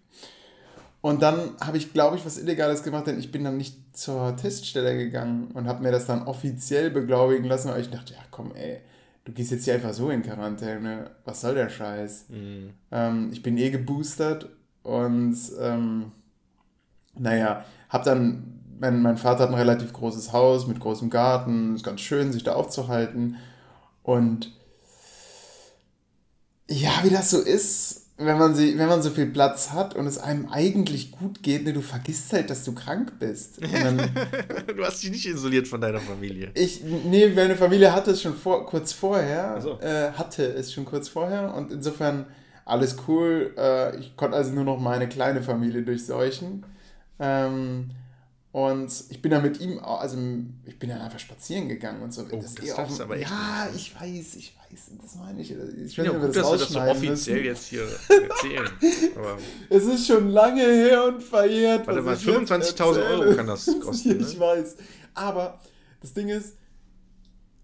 Und dann habe ich, glaube ich, was Illegales gemacht, denn ich bin dann nicht zur Teststelle gegangen und habe mir das dann offiziell beglaubigen lassen, weil ich dachte, ja komm, ey, du gehst jetzt hier einfach so in Quarantäne. Was soll der Scheiß? Mhm. Ähm, ich bin eh geboostert und ähm, naja, hab dann, mein, mein Vater hat ein relativ großes Haus mit großem Garten, ist ganz schön, sich da aufzuhalten. Und ja, wie das so ist, wenn man, sie, wenn man so viel Platz hat und es einem eigentlich gut geht, ne, du vergisst halt, dass du krank bist. Dann, du hast dich nicht isoliert von deiner Familie. ich, nee, meine Familie hatte es schon vor, kurz vorher, so. äh, hatte es schon kurz vorher und insofern alles cool. Äh, ich konnte also nur noch meine kleine Familie durchseuchen. Ähm, Und ich bin da mit ihm, also ich bin dann einfach spazieren gegangen und so. Oh, das, das darfst aber echt Ja, nicht. ich weiß, ich weiß, das meine ich. Ich weiß ja, nicht, gut, das dass wir das so offiziell müssen. jetzt hier erzählen. Es ist schon lange her und verjährt. Warte mal, 25.000 Euro kann das kosten. ich ne? weiß. Aber das Ding ist,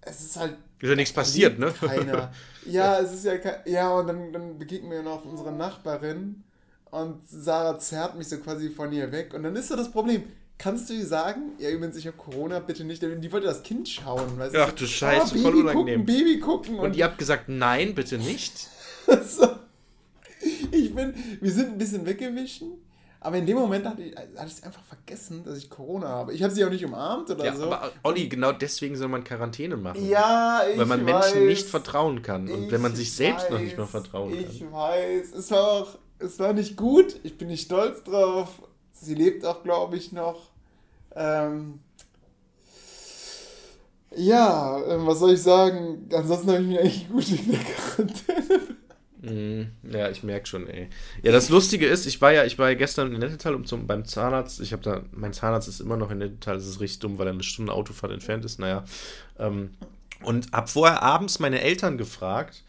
es ist halt. Ist ja nichts passiert, ne? Keiner. Ja, es ist ja kein, Ja, und dann, dann begegnen wir noch unsere Nachbarin und Sarah zerrt mich so quasi von ihr weg. Und dann ist so das Problem Kannst du ihr sagen, ja übrigens, ich habe Corona, bitte nicht, die wollte das Kind schauen. Weißt Ach du Scheiße, oh, voll unangenehm. Gucken, Baby gucken. Und, und ihr habt gesagt, nein, bitte nicht? so. Ich bin, wir sind ein bisschen weggewichen, aber in dem Moment hatte ich, hatte ich einfach vergessen, dass ich Corona habe. Ich habe sie auch nicht umarmt oder ja, so. Aber Olli, genau deswegen soll man Quarantäne machen. Ja, ich Weil man weiß, Menschen nicht vertrauen kann und wenn man sich selbst weiß, noch nicht mehr vertrauen kann. Ich weiß, es war auch, es war nicht gut. Ich bin nicht stolz drauf Sie lebt auch, glaube ich, noch. Ähm, ja, äh, was soll ich sagen? Ansonsten habe ich mich eigentlich gut in der Quarantäne. Mm, ja, ich merke schon, ey. Ja, das Lustige ist, ich war ja, ich war ja gestern in Nettetal um zum, beim Zahnarzt. Ich habe da, mein Zahnarzt ist immer noch in Nettetal, das ist richtig dumm, weil er eine Stunde Autofahrt entfernt ist. Naja. Ähm, und habe vorher abends meine Eltern gefragt,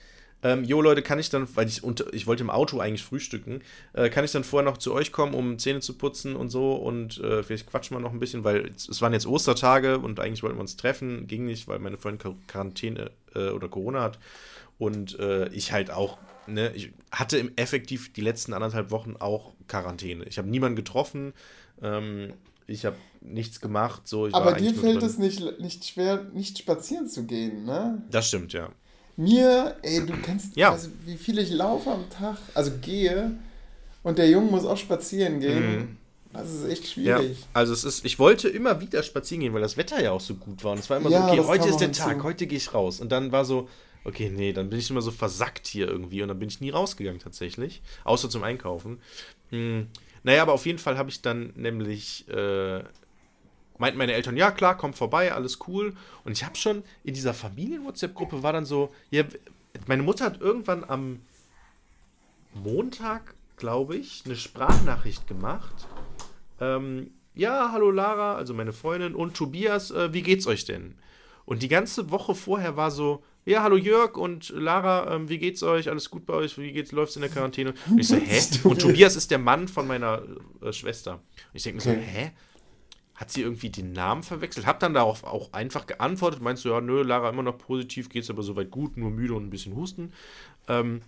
ähm, jo Leute, kann ich dann, weil ich unter, ich wollte im Auto eigentlich frühstücken, äh, kann ich dann vorher noch zu euch kommen, um Zähne zu putzen und so und äh, vielleicht quatschen wir noch ein bisschen, weil es, es, waren jetzt Ostertage und eigentlich wollten wir uns treffen, ging nicht, weil meine Freundin Quarantäne äh, oder Corona hat und äh, ich halt auch, ne, ich hatte im effektiv die letzten anderthalb Wochen auch Quarantäne. Ich habe niemanden getroffen, ähm, ich habe nichts gemacht. So, Aber dir fällt es nicht, nicht schwer, nicht spazieren zu gehen, ne? Das stimmt, ja. Mir, ey, du kennst, ja. also, wie viel ich laufe am Tag, also gehe, und der Junge muss auch spazieren gehen. Mhm. Das ist echt schwierig. Ja, also es ist, ich wollte immer wieder spazieren gehen, weil das Wetter ja auch so gut war. Und es war immer ja, so, okay, heute ist der Tag, heute gehe ich raus. Und dann war so, okay, nee, dann bin ich immer so versackt hier irgendwie und dann bin ich nie rausgegangen tatsächlich. Außer zum Einkaufen. Hm. Naja, aber auf jeden Fall habe ich dann nämlich äh, meinten meine Eltern, ja klar, komm vorbei, alles cool. Und ich habe schon in dieser Familien-WhatsApp-Gruppe war dann so, ja, meine Mutter hat irgendwann am Montag, glaube ich, eine Sprachnachricht gemacht. Ähm, ja, hallo Lara, also meine Freundin und Tobias, äh, wie geht's euch denn? Und die ganze Woche vorher war so, ja, hallo Jörg und Lara, ähm, wie geht's euch? Alles gut bei euch? Wie geht's? Läuft's in der Quarantäne? Und ich so, hä? Und Tobias ist der Mann von meiner äh, Schwester. Und ich denke mir so, hä? Hat sie irgendwie den Namen verwechselt? Hab dann darauf auch einfach geantwortet, meinst du, ja, nö, Lara immer noch positiv, geht's aber soweit gut, nur müde und ein bisschen Husten. Ähm,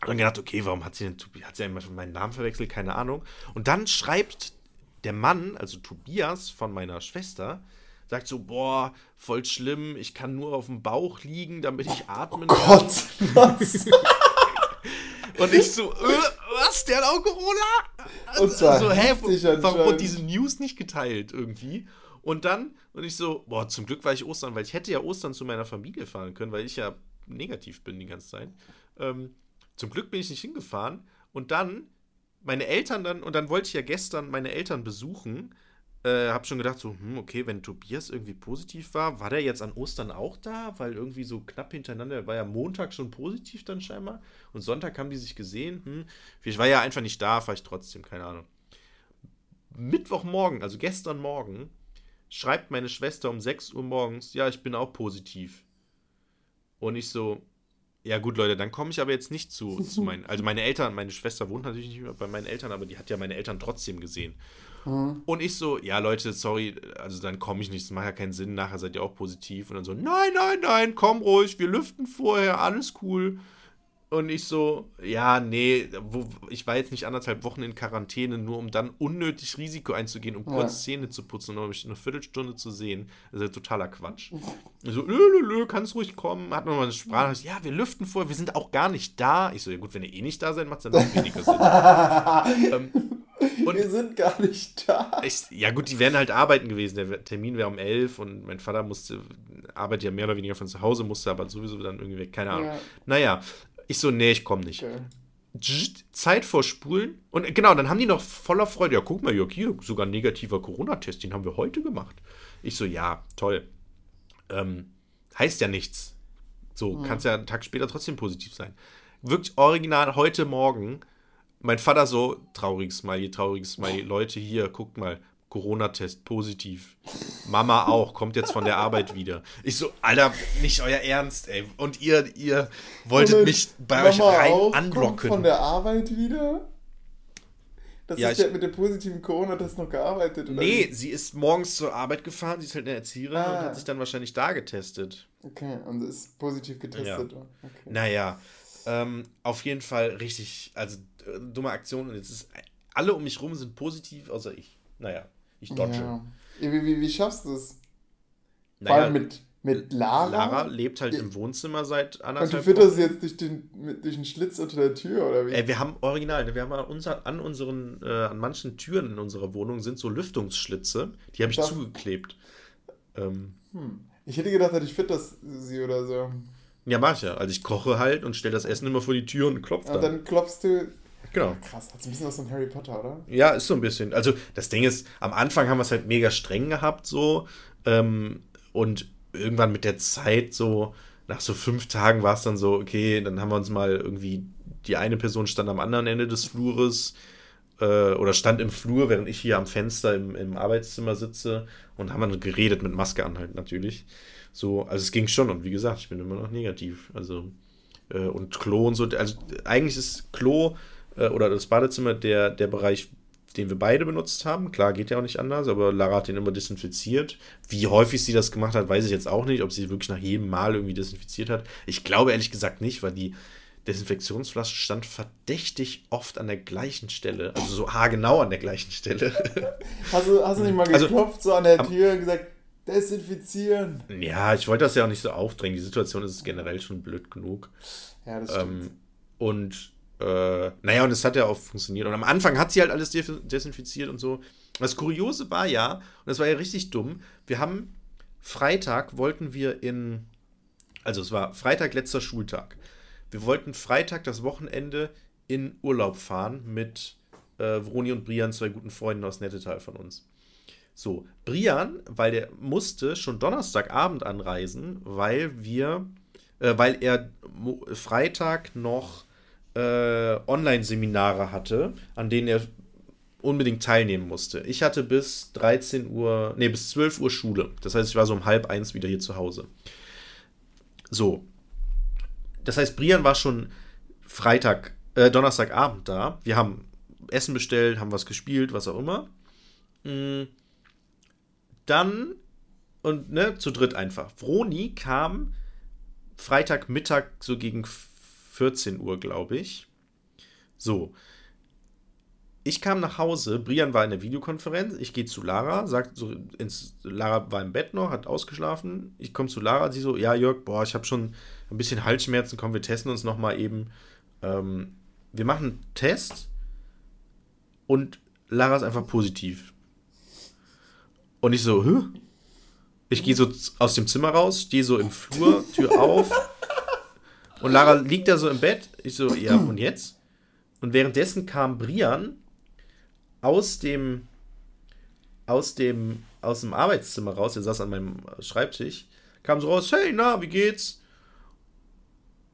und dann gedacht, okay, warum hat sie denn, hat sie einfach meinen Namen verwechselt? Keine Ahnung. Und dann schreibt der Mann, also Tobias von meiner Schwester, sagt so, boah, voll schlimm, ich kann nur auf dem Bauch liegen, damit ich atmen oh kann. Gott, was? Und ich so, äh, was, der hat auch Corona? Und zwar so, hä, warum wurde diese News nicht geteilt irgendwie? Und dann, und ich so, boah, zum Glück war ich Ostern, weil ich hätte ja Ostern zu meiner Familie fahren können, weil ich ja negativ bin die ganze Zeit. Ähm, zum Glück bin ich nicht hingefahren. Und dann, meine Eltern dann, und dann wollte ich ja gestern meine Eltern besuchen äh, hab schon gedacht, so, hm, okay, wenn Tobias irgendwie positiv war, war der jetzt an Ostern auch da? Weil irgendwie so knapp hintereinander, war ja Montag schon positiv dann scheinbar. Und Sonntag haben die sich gesehen. Hm, ich war ja einfach nicht da, war ich trotzdem, keine Ahnung. Mittwochmorgen, also gestern Morgen, schreibt meine Schwester um 6 Uhr morgens, ja, ich bin auch positiv. Und ich so, ja gut, Leute, dann komme ich aber jetzt nicht zu, zu meinen, also meine Eltern, meine Schwester wohnt natürlich nicht mehr bei meinen Eltern, aber die hat ja meine Eltern trotzdem gesehen. Mhm. Und ich so, ja Leute, sorry, also dann komme ich nicht, das macht ja keinen Sinn, nachher seid ihr auch positiv. Und dann so, nein, nein, nein, komm ruhig, wir lüften vorher, alles cool. Und ich so, ja, nee, wo, ich war jetzt nicht anderthalb Wochen in Quarantäne, nur um dann unnötig Risiko einzugehen, um kurz ja. Zähne zu putzen und mich eine Viertelstunde zu sehen. Das ist ja totaler Quatsch. Ich so, lö, lö, lö, kannst ruhig kommen. Hat nochmal eine Sprache. Ja, wir lüften vor, wir sind auch gar nicht da. Ich so, ja gut, wenn ihr eh nicht da seid, macht es dann auch weniger Sinn. ähm, und wir sind gar nicht da. Ich, ja gut, die wären halt arbeiten gewesen. Der Termin wäre um elf und mein Vater musste, arbeitet ja mehr oder weniger von zu Hause, musste aber sowieso dann irgendwie weg. Keine Ahnung. Ja. Naja, ich so, nee, ich komme nicht. Okay. Zeit vorspulen. Und genau, dann haben die noch voller Freude, ja, guck mal, Jörg, hier, sogar ein negativer Corona-Test, den haben wir heute gemacht. Ich so, ja, toll. Ähm, heißt ja nichts. So, mhm. kannst ja einen Tag später trotzdem positiv sein. Wirklich original heute Morgen, mein Vater so, trauriges Smiley, trauriges Smiley, Leute, hier, guckt mal, Corona-Test positiv. Mama auch, kommt jetzt von der Arbeit wieder. Ich so, Alter, nicht euer Ernst, ey. Und ihr, ihr wolltet Moment, mich bei Mama euch rein auch anlocken. Kommt von der Arbeit wieder? Das ja, ist ja mit dem positiven Corona-Test noch gearbeitet, oder? Nee, wie? sie ist morgens zur Arbeit gefahren, sie ist halt eine Erzieherin ah. und hat sich dann wahrscheinlich da getestet. Okay, und ist positiv getestet. Ja. Okay. Naja, ähm, auf jeden Fall richtig, also äh, dumme Aktion und jetzt ist, alle um mich rum sind positiv, außer ich. Naja. Ich dodge. Ja. Wie, wie, wie schaffst du es? Naja, Vor allem mit, mit Lara? Lara lebt halt ja. im Wohnzimmer seit anderthalb Und du fütterst jetzt durch den, durch den Schlitz unter der Tür, oder wie? Ey, wir haben original, wir haben an, unser, an unseren, äh, an manchen Türen in unserer Wohnung sind so Lüftungsschlitze, die habe ich das, zugeklebt. Ähm, hm. Ich hätte gedacht, ich fütterst sie oder so. Ja, mach ich ja. Also ich koche halt und stelle das Essen immer vor die Tür und klopfe dann. Und dann klopfst du Genau. Krass, hat ein bisschen was von Harry Potter, oder? Ja, ist so ein bisschen. Also das Ding ist, am Anfang haben wir es halt mega streng gehabt, so. Ähm, und irgendwann mit der Zeit, so, nach so fünf Tagen war es dann so, okay, dann haben wir uns mal irgendwie, die eine Person stand am anderen Ende des Flures äh, oder stand im Flur, während ich hier am Fenster im, im Arbeitszimmer sitze und haben dann geredet mit Maske an halt natürlich. So, also es ging schon und wie gesagt, ich bin immer noch negativ. Also, äh, und Klo und so, also eigentlich ist Klo äh, oder das Badezimmer der, der Bereich, den wir beide benutzt haben. Klar, geht ja auch nicht anders, aber Lara hat den immer desinfiziert. Wie häufig sie das gemacht hat, weiß ich jetzt auch nicht, ob sie wirklich nach jedem Mal irgendwie desinfiziert hat. Ich glaube ehrlich gesagt nicht, weil die Desinfektionsflasche stand verdächtig oft an der gleichen Stelle, also so haargenau an der gleichen Stelle. Hast du, hast du nicht mal also, geklopft also, so an der Tür und gesagt, desinfizieren? Ja, ich wollte das ja auch nicht so aufdrängen. Die Situation ist generell schon blöd genug. Ja, das stimmt. Ähm, und äh, naja, und es hat ja auch funktioniert. Und am Anfang hat sie halt alles desinfiziert und so. Das Kuriose war ja, und das war ja richtig dumm, wir haben Freitag wollten wir in, also es war Freitag letzter Schultag. Wir wollten Freitag das Wochenende in Urlaub fahren mit äh, Vroni und Brian, zwei guten Freunden aus Nettetal von uns. So, Brian, weil der musste schon Donnerstagabend anreisen, weil wir, äh, weil er Freitag noch äh, Online-Seminare hatte, an denen er unbedingt teilnehmen musste. Ich hatte bis 13 Uhr, nee, bis 12 Uhr Schule. Das heißt, ich war so um halb eins wieder hier zu Hause. So. Das heißt, Brian war schon Freitag, äh, Donnerstagabend da. Wir haben Essen bestellt, haben was gespielt, was auch immer. Mm. Dann, und ne, zu dritt einfach. Vroni kam Freitagmittag so gegen 14 Uhr, glaube ich. So. Ich kam nach Hause, Brian war in der Videokonferenz, ich gehe zu Lara, sagt so, ins, Lara war im Bett noch, hat ausgeschlafen. Ich komme zu Lara, sie so, ja Jörg, boah, ich habe schon ein bisschen Halsschmerzen, komm, wir testen uns nochmal eben. Ähm, wir machen einen Test und Lara ist einfach positiv. Und ich so, Hä? Ich gehe so aus dem Zimmer raus, stehe so im Flur, Tür auf, und Lara liegt da so im Bett. Ich so, ja, und jetzt? Und währenddessen kam Brian aus dem, aus dem, aus dem Arbeitszimmer raus. Er saß an meinem Schreibtisch. Kam so raus, hey, na, wie geht's?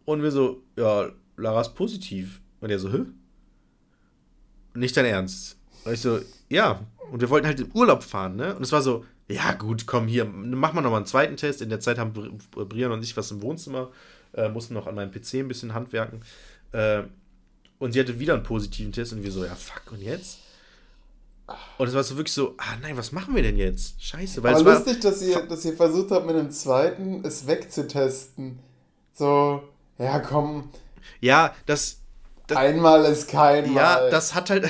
Und wir so, ja, Lara ist positiv. Und er so, hä? Nicht dein Ernst. Und ich so, ja. Und wir wollten halt in Urlaub fahren, ne? Und es war so, ja, gut, komm hier, mach mal nochmal einen zweiten Test. In der Zeit haben Brian und ich was im Wohnzimmer äh, mussten noch an meinem PC ein bisschen handwerken. Äh, und sie hatte wieder einen positiven Test und wir so, ja, fuck, und jetzt? Und es war so wirklich so, ah nein, was machen wir denn jetzt? Scheiße. Weil Aber es lustig, dass ihr, dass ihr versucht habt, mit dem zweiten es wegzutesten. So, ja, komm. Ja, das. Das Einmal ist kein Mal. Ja, das hat halt.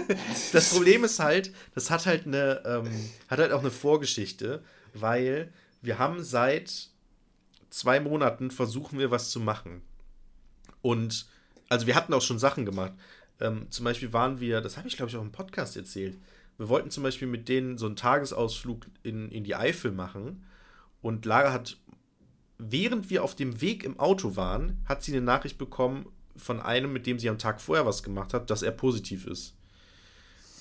das Problem ist halt, das hat halt eine, ähm, hat halt auch eine Vorgeschichte, weil wir haben seit zwei Monaten versuchen wir was zu machen. Und also wir hatten auch schon Sachen gemacht. Ähm, zum Beispiel waren wir, das habe ich glaube ich auch im Podcast erzählt. Wir wollten zum Beispiel mit denen so einen Tagesausflug in, in die Eifel machen. Und Lara hat, während wir auf dem Weg im Auto waren, hat sie eine Nachricht bekommen von einem, mit dem sie am Tag vorher was gemacht hat, dass er positiv ist.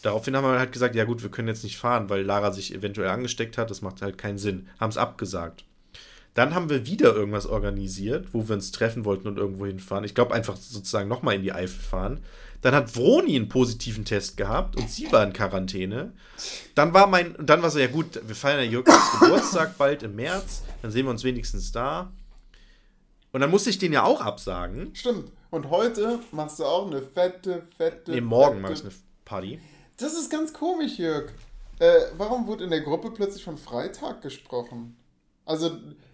Daraufhin haben wir halt gesagt, ja gut, wir können jetzt nicht fahren, weil Lara sich eventuell angesteckt hat, das macht halt keinen Sinn. Haben es abgesagt. Dann haben wir wieder irgendwas organisiert, wo wir uns treffen wollten und irgendwo hinfahren. Ich glaube, einfach sozusagen nochmal in die Eifel fahren. Dann hat Vroni einen positiven Test gehabt und sie war in Quarantäne. Dann war mein, dann war so, ja gut, wir feiern ja Jürgens Geburtstag bald im März, dann sehen wir uns wenigstens da. Und dann musste ich den ja auch absagen. Stimmt. Und heute machst du auch eine fette, fette. Nee, morgen fette... mache ich eine Party. Das ist ganz komisch, Jörg. Äh, warum wurde in der Gruppe plötzlich von Freitag gesprochen? Also,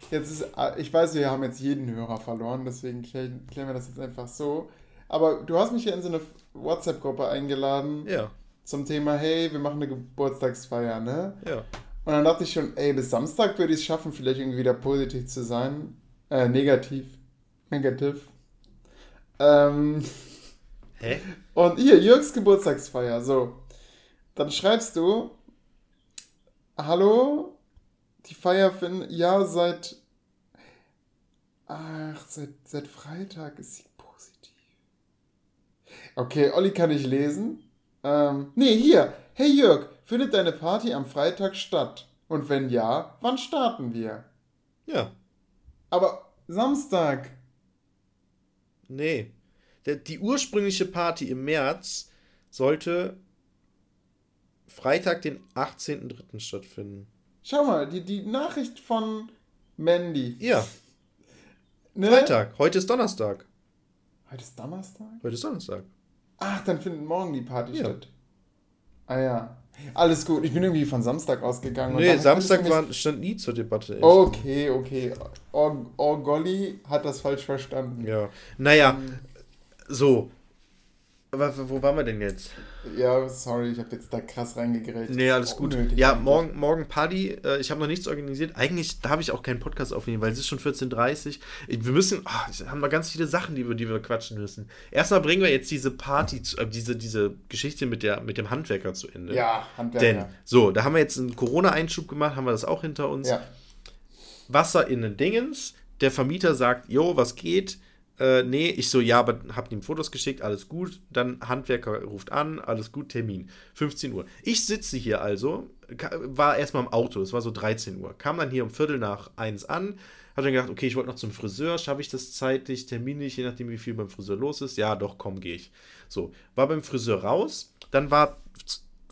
jetzt ist, ich weiß, wir haben jetzt jeden Hörer verloren, deswegen klären, klären wir das jetzt einfach so. Aber du hast mich ja in so eine WhatsApp-Gruppe eingeladen. Ja. Zum Thema, hey, wir machen eine Geburtstagsfeier, ne? Ja. Und dann dachte ich schon, ey, bis Samstag würde ich es schaffen, vielleicht irgendwie wieder positiv zu sein. Äh, negativ. Negativ. Ähm. Hä? Und hier, Jürgs Geburtstagsfeier, so. Dann schreibst du, hallo, die Feier findet, ja, seit, ach, seit, seit Freitag ist sie positiv. Okay, Olli kann ich lesen. Ähm, nee, hier, hey Jörg, findet deine Party am Freitag statt? Und wenn ja, wann starten wir? Ja. Aber Samstag. Nee. Der, die ursprüngliche Party im März sollte Freitag, den 18.03. stattfinden. Schau mal, die, die Nachricht von Mandy. Ja. Ne? Freitag. Heute ist Donnerstag. Heute ist Donnerstag? Heute ist Donnerstag. Ach, dann findet morgen die Party Ja. statt. Ah ja. Alles gut. Ich bin irgendwie von Samstag ausgegangen. Nee, Samstag war, stand nie zur Debatte. Okay, okay. Or Orgolli hat das falsch verstanden. Ja. Naja, so. Aber wo waren wir denn jetzt? Ja, sorry, ich habe jetzt da krass reingegerät. Nee, alles gut. Ja, morgen, morgen Party. Äh, ich habe noch nichts organisiert. Eigentlich darf ich auch keinen Podcast aufnehmen, weil es ist schon 14.30 Uhr. Wir müssen, es haben wir ganz viele Sachen, die wir, die wir quatschen müssen. Erstmal bringen wir jetzt diese Party, äh, diese, diese Geschichte mit, der, mit dem Handwerker zu Ende. Ja, Handwerker. Denn, so, da haben wir jetzt einen Corona-Einschub gemacht, haben wir das auch hinter uns. Ja. Wasser in den Dingens. Der Vermieter sagt, jo, was geht? Äh, nee, ich so, ja, aber hab ihm Fotos geschickt, alles gut. Dann Handwerker ruft an, alles gut, Termin. 15 Uhr. Ich sitze hier also, war erstmal im Auto, es war so 13 Uhr. Kam dann hier um Viertel nach eins an, hab dann gedacht, okay, ich wollte noch zum Friseur, schaffe ich das zeitlich, terminlich, je nachdem, wie viel beim Friseur los ist. Ja, doch, komm, gehe ich. So, war beim Friseur raus, dann war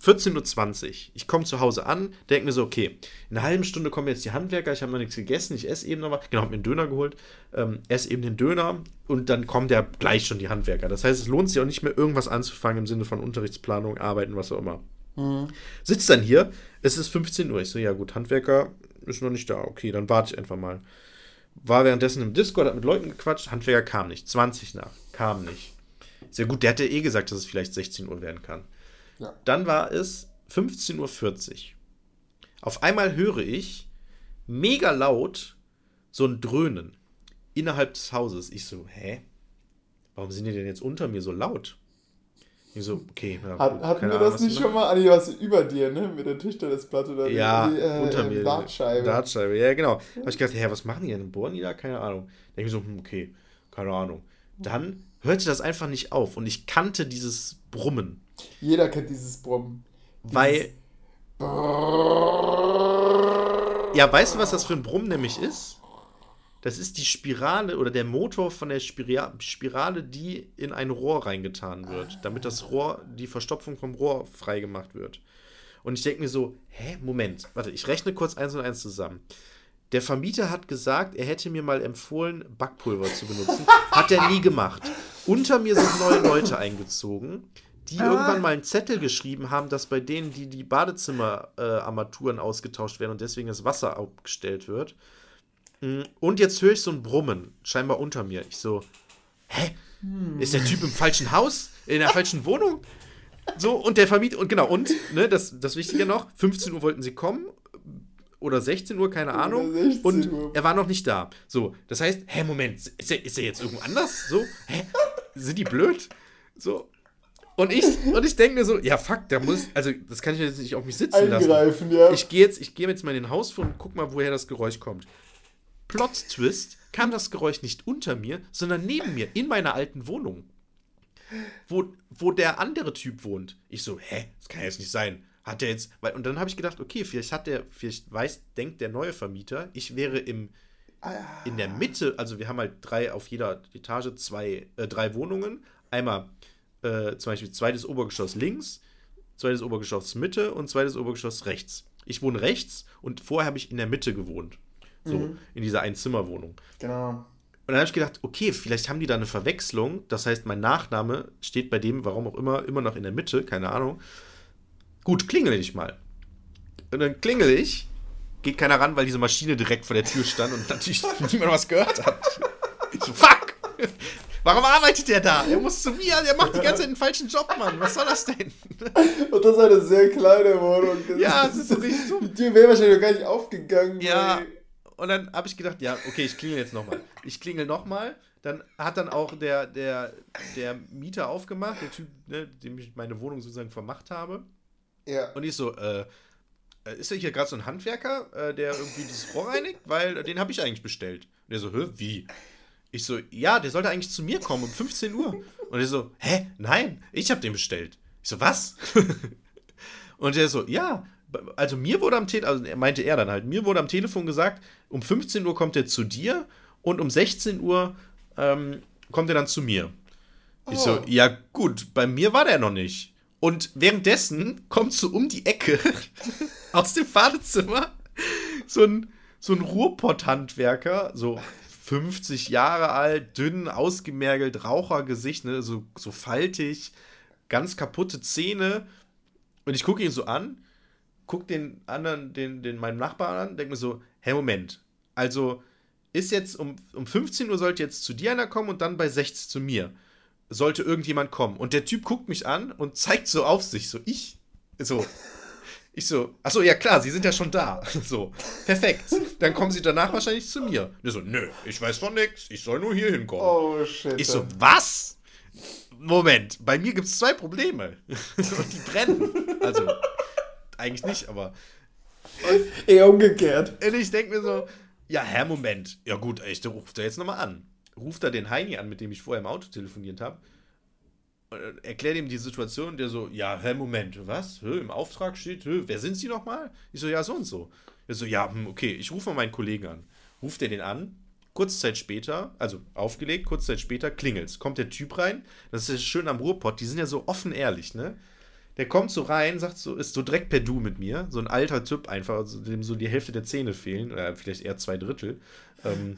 14.20 Uhr. Ich komme zu Hause an, denke mir so, okay, in einer halben Stunde kommen jetzt die Handwerker, ich habe noch nichts gegessen, ich esse eben noch was, genau, habe mir einen Döner geholt, ähm, esse eben den Döner und dann kommen ja gleich schon die Handwerker. Das heißt, es lohnt sich auch nicht mehr irgendwas anzufangen im Sinne von Unterrichtsplanung, Arbeiten, was auch immer. Sitzt dann hier, es ist 15 Uhr. Ich so, ja gut, Handwerker ist noch nicht da. Okay, dann warte ich einfach mal. War währenddessen im Discord, hat mit Leuten gequatscht, Handwerker kam nicht. 20 nach, kam nicht. Sehr gut, der hatte eh gesagt, dass es vielleicht 16 Uhr werden kann. Ja. Dann war es 15.40 Uhr. Auf einmal höre ich mega laut so ein Dröhnen innerhalb des Hauses. Ich so, hä? Warum sind die denn jetzt unter mir so laut? Ich so, okay. Ja, Hat, hatten wir das nicht schon mal? Andi, was über dir, ne? Mit der Tischtennisplatte oder Ja, die, äh, unter äh, mir. Dartscheibe. Dartscheibe, ja, genau. Habe ich gedacht, hä, was machen die denn? Bohren die da? Keine Ahnung. Denke ich so, hm, okay, keine Ahnung. Dann hörte das einfach nicht auf und ich kannte dieses Brummen, Jeder kennt dieses Brummen. weil, ja, weißt du, was das für ein Brummen nämlich ist? Das ist die Spirale oder der Motor von der Spira Spirale, die in ein Rohr reingetan wird, damit das Rohr, die Verstopfung vom Rohr freigemacht wird. Und ich denke mir so, hä, Moment, warte, ich rechne kurz eins und eins zusammen. Der Vermieter hat gesagt, er hätte mir mal empfohlen, Backpulver zu benutzen. Hat er nie gemacht. Unter mir sind neue Leute eingezogen, die irgendwann mal einen Zettel geschrieben haben, dass bei denen, die die Badezimmerarmaturen ausgetauscht werden und deswegen das Wasser abgestellt wird. Mm, Und jetzt höre ich so ein Brummen, scheinbar unter mir. Ich so, hä? Ist der Typ im falschen Haus? In der falschen Wohnung? So, und der Vermieter, und genau, und, ne, das, das Wichtige noch, 15 Uhr wollten sie kommen, oder 16 Uhr, keine Ahnung, 16 und er war noch nicht da. So, das heißt, hä, Moment, ist er, ist er jetzt irgendwo anders? So, hä, sind die blöd? So, und ich, und ich denke mir so, ja, fuck, da muss, also, das kann ich jetzt nicht auf mich sitzen lassen. Eingreifen, ja. Ich gehe jetzt, ich gehe jetzt mal in den Hausflur und guck mal, woher das Geräusch kommt. Plot Twist, kam das Geräusch nicht unter mir, sondern neben mir, in meiner alten Wohnung. Wo, wo der andere Typ wohnt. Ich so, hä, das kann ja jetzt nicht sein. Hat der jetzt, weil, und dann habe ich gedacht, okay, vielleicht hat der, vielleicht weiß, denkt der neue Vermieter, ich wäre im, in Ah. der Mitte, also wir haben halt drei auf jeder Etage, zwei, äh, drei Wohnungen. Einmal äh, zum Beispiel zweites Obergeschoss links, zweites Obergeschoss Mitte und zweites Obergeschoss rechts. Ich wohne rechts und vorher habe ich in der Mitte gewohnt. So, mhm. in dieser Einzimmerwohnung. Genau. Und dann habe ich gedacht, okay, vielleicht haben die da eine Verwechslung. Das heißt, mein Nachname steht bei dem, warum auch immer, immer noch in der Mitte, keine Ahnung. Gut, klingel ich mal. Und dann klingel ich, geht keiner ran, weil diese Maschine direkt vor der Tür stand und natürlich niemand was gehört hat. Ich so, fuck! Warum arbeitet der da? Er muss zu mir, der macht die ganze Zeit den falschen Job, Mann. Was soll das denn? Und das ist eine sehr kleine Wohnung. Das ja, das ist so richtig dumm. Die Tür wäre wahrscheinlich gar nicht aufgegangen. Ja, ey. und dann habe ich gedacht, ja, okay, ich klingel jetzt nochmal. Ich klingel nochmal. Dann hat dann auch der, der, der Mieter aufgemacht, der Typ, ne, dem ich meine Wohnung sozusagen vermacht habe. Ja. Und ich so, äh, ist da hier gerade so ein Handwerker, äh, der irgendwie dieses Rohr reinigt? Weil den habe ich eigentlich bestellt. Und der so, hä, wie? Ich so, ja, der sollte eigentlich zu mir kommen um 15 Uhr. Und er so, hä? Nein, ich habe den bestellt. Ich so, was? und er so, ja, also mir wurde am Telefon, also meinte er dann halt, mir wurde am Telefon gesagt, um 15 Uhr kommt er zu dir und um 16 Uhr ähm, kommt er dann zu mir. Ich so, oh. ja gut, bei mir war der noch nicht. Und währenddessen kommt so um die Ecke aus dem Badezimmer so ein, so ein Ruhrpott-Handwerker, so 50 Jahre alt, dünn, ausgemergelt, Rauchergesicht, ne, so, so faltig, ganz kaputte Zähne. Und ich gucke ihn so an, gucke den anderen, den, den meinen Nachbarn an, denke mir so, hey, Moment, also ist jetzt um, um 15 Uhr sollte jetzt zu dir einer kommen und dann bei 16 zu mir. Sollte irgendjemand kommen. Und der Typ guckt mich an und zeigt so auf sich, so ich. So, ich so, achso, ja klar, Sie sind ja schon da. So, perfekt. Dann kommen Sie danach wahrscheinlich zu mir. Der so, nö, ich weiß von nix, ich soll nur hier hinkommen. Oh, shit. Ich so, was? Moment, bei mir gibt es zwei Probleme. Und die brennen. Also, eigentlich nicht, aber. Und, Eher umgekehrt. Und ich denke mir so, ja, Herr, Moment. Ja gut, ich rufe da jetzt nochmal an. Ruft da den Heini an, mit dem ich vorher im Auto telefoniert habe erklärt ihm die Situation, der so, ja, hä, Moment, was? Hä, Im Auftrag steht, hä, wer sind Sie nochmal? Ich so, ja, so und so. Er so, ja, hm, okay, ich rufe mal meinen Kollegen an. Ruft er den an, kurze Zeit später, also aufgelegt, kurze Zeit später klingelt's. Kommt der Typ rein, das ist schön am Ruhrpott, die sind ja so offen ehrlich, ne? Der kommt so rein, sagt so, ist so direkt per Du mit mir, so ein alter Typ einfach, also dem so die Hälfte der Zähne fehlen, oder vielleicht eher zwei Drittel. Ähm,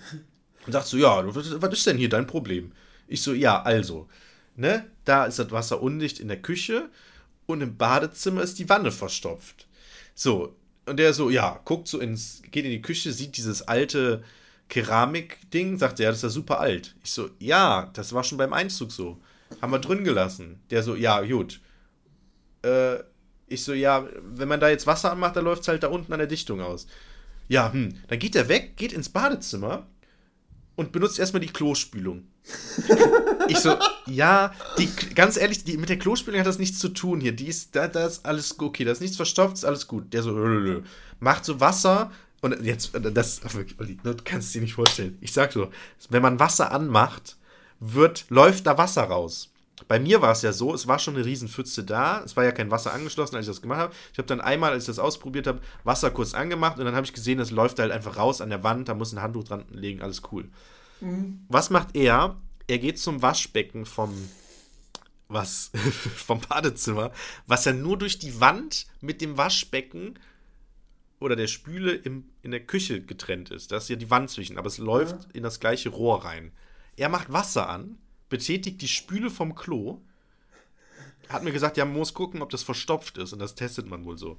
und sagt so, ja, was ist denn hier dein Problem? Ich so, ja, also, ne, da ist das Wasser undicht in der Küche und im Badezimmer ist die Wanne verstopft. So, und der so, ja, guckt so ins, geht in die Küche, sieht dieses alte Keramik-Ding, sagt er, ja, das ist ja super alt. Ich so, ja, das war schon beim Einzug so. Haben wir drin gelassen. Der so, ja, gut. Äh, ich so, ja, wenn man da jetzt Wasser anmacht, dann läuft es halt da unten an der Dichtung aus. Ja, hm. Dann geht er weg, geht ins Badezimmer und benutzt erstmal die Klospülung. ich so, ja, die, ganz ehrlich, die, mit der Klospülung hat das nichts zu tun hier. Die ist, da, da ist alles okay, da ist nichts verstopft, ist alles gut. Der so, macht so Wasser und jetzt, das, das kannst du dir nicht vorstellen. Ich sag so, wenn man Wasser anmacht, wird, läuft da Wasser raus. Bei mir war es ja so, es war schon eine Riesenpfütze da. Es war ja kein Wasser angeschlossen, als ich das gemacht habe. Ich habe dann einmal, als ich das ausprobiert habe, Wasser kurz angemacht und dann habe ich gesehen, es läuft halt einfach raus an der Wand. Da muss ein Handtuch dran legen, alles cool. Mhm. Was macht er? Er geht zum Waschbecken vom was vom Badezimmer, was ja nur durch die Wand mit dem Waschbecken oder der Spüle im, in der Küche getrennt ist. Da ist ja die Wand zwischen, aber es läuft ja. in das gleiche Rohr rein. Er macht Wasser an, betätigt die Spüle vom Klo, hat mir gesagt, ja, man muss gucken, ob das verstopft ist und das testet man wohl so.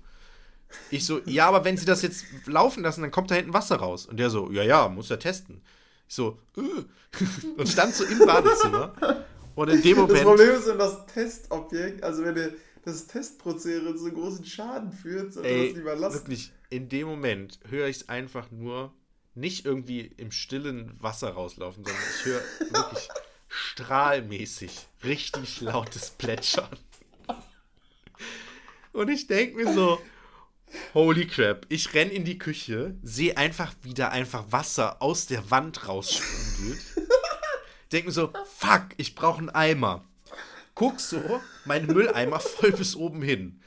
Ich so, ja, aber wenn sie das jetzt laufen lassen, dann kommt da hinten Wasser raus. Und der so, ja, ja, muss ja testen. Ich so, äh. und stand so im Badezimmer. Und in dem Moment. Das Problem ist, wenn das Testobjekt, also wenn der, das Testprozedere zu großen Schaden führt, soll das lieber lassen. Wirklich, in dem Moment höre ich es einfach nur nicht irgendwie im stillen Wasser rauslaufen, sondern ich höre wirklich strahlmäßig richtig lautes Plätschern. Und ich denke mir so, Holy crap. Ich renn in die Küche, sehe einfach wieder einfach Wasser aus der Wand raussprudelt. Denk mir so, fuck, ich brauche einen Eimer. Guck so, mein Mülleimer voll bis oben hin.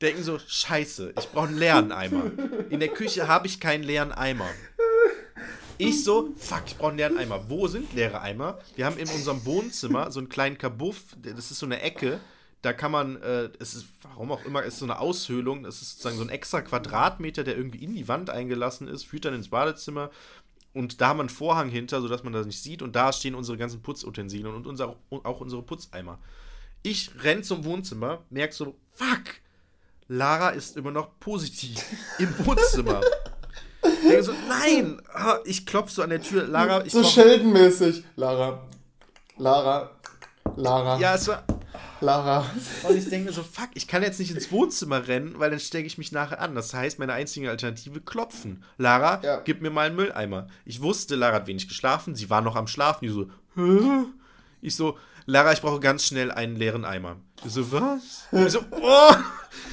Denken so, scheiße, ich brauche einen leeren Eimer. In der Küche habe ich keinen leeren Eimer. Ich so, fuck, ich brauche einen leeren Eimer. Wo sind leere Eimer? Wir haben in unserem Wohnzimmer so einen kleinen Kabuff, das ist so eine Ecke, da kann man, äh, es ist, warum auch immer, ist so eine Aushöhlung, das ist sozusagen so ein extra Quadratmeter, der irgendwie in die Wand eingelassen ist, führt dann ins Badezimmer und da haben wir einen Vorhang hinter, sodass man das nicht sieht und da stehen unsere ganzen Putzutensilien und unser, auch unsere Putzeimer. Ich renn zum Wohnzimmer, merk so, fuck, Lara ist immer noch positiv im Wohnzimmer. Ich denke so, nein, ich klopfe so an der Tür, Lara. Ich so scheldenmäßig, Lara, Lara, Lara. Ja, es war, Lara. Und ich denke mir so, fuck, ich kann jetzt nicht ins Wohnzimmer rennen, weil dann stecke ich mich nachher an. Das heißt, meine einzige Alternative, klopfen. Lara, Ja. gib mir mal einen Mülleimer. Ich wusste, Lara hat wenig geschlafen, sie war noch am Schlafen. Die so, Hä? Ich so, Lara, ich brauche ganz schnell einen leeren Eimer. Ich so, was? Ich so, oh!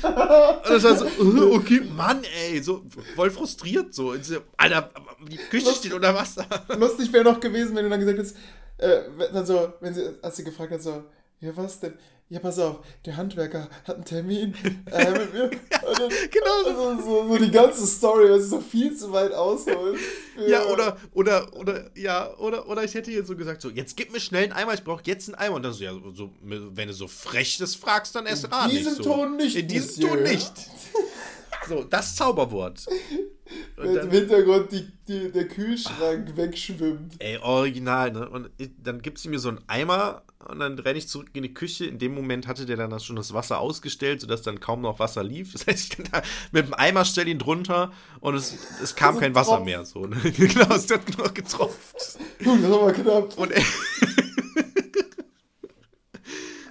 Und das war so, äh, okay, Mann, ey, so voll frustriert so. So Alter, die Küche steht unter Wasser. Lustig wäre noch gewesen, wenn du dann gesagt hättest, äh, dann so, wenn sie, als sie gefragt hat, so, ja, was denn? Ja, pass auf, der Handwerker hat einen Termin äh, mit mir. Dann, Genau so. also, so, so die ganze Story, weil sie so viel zu weit ausholt. Ja, oder, oder, oder, ja, oder, oder ich hätte jetzt so gesagt, so, jetzt gib mir schnell einen Eimer, ich brauche jetzt einen Eimer. Und dann so, ja, so, wenn du so frech das fragst, dann erst In diesem nicht. So. Ton nicht, In diesem. Ton nicht. So, das Zauberwort. Und Wenn im dann, Hintergrund die, die, der Kühlschrank wegschwimmt. ey, original, ne? Und dann gibt sie mir so einen Eimer und dann renne ich zurück in die Küche. In dem Moment hatte der dann schon das Wasser ausgestellt, sodass dann kaum noch Wasser lief. Das heißt, ich bin da mit dem Eimer stell ihn drunter und es, es kam Also kein Wasser mehr. So, ne? genau, es hat nur getropft. Das war knapp. Und ey.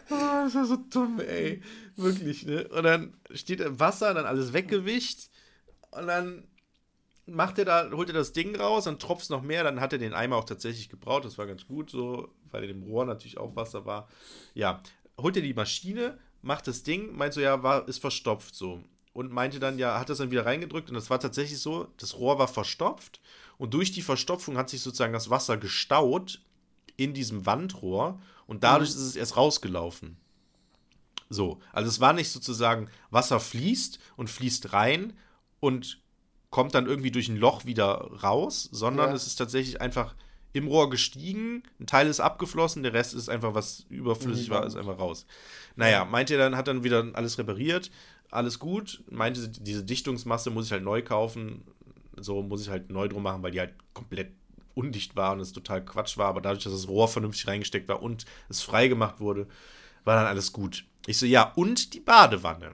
Ah, das war so dumm, ey. Wirklich, ne? Und dann steht im Wasser, dann alles weggewischt. Und dann macht er da, holt er das Ding raus, dann tropft es noch mehr, dann hat er den Eimer auch tatsächlich gebraut. Das war ganz gut so, weil in dem Rohr natürlich auch Wasser war. Ja, holt er die Maschine, macht das Ding, meint so, ja, war, ist verstopft so. Und meinte dann, ja, hat das dann wieder reingedrückt und das war tatsächlich so, das Rohr war verstopft und durch die Verstopfung hat sich sozusagen das Wasser gestaut in diesem Wandrohr und dadurch ist es erst rausgelaufen. So, also es war nicht sozusagen, Wasser fließt und fließt rein und kommt dann irgendwie durch ein Loch wieder raus, sondern Ja. es ist tatsächlich einfach im Rohr gestiegen, ein Teil ist abgeflossen, der Rest ist einfach, was überflüssig die war, ist einfach raus. Naja, meinte er dann, hat dann wieder alles repariert, alles gut, meinte, diese Dichtungsmasse muss ich halt neu kaufen, so muss ich halt neu drum machen, weil die halt komplett undicht war und es total Quatsch war, aber dadurch, dass das Rohr vernünftig reingesteckt war und es frei gemacht wurde, war dann alles gut. Ich so, ja, und die Badewanne.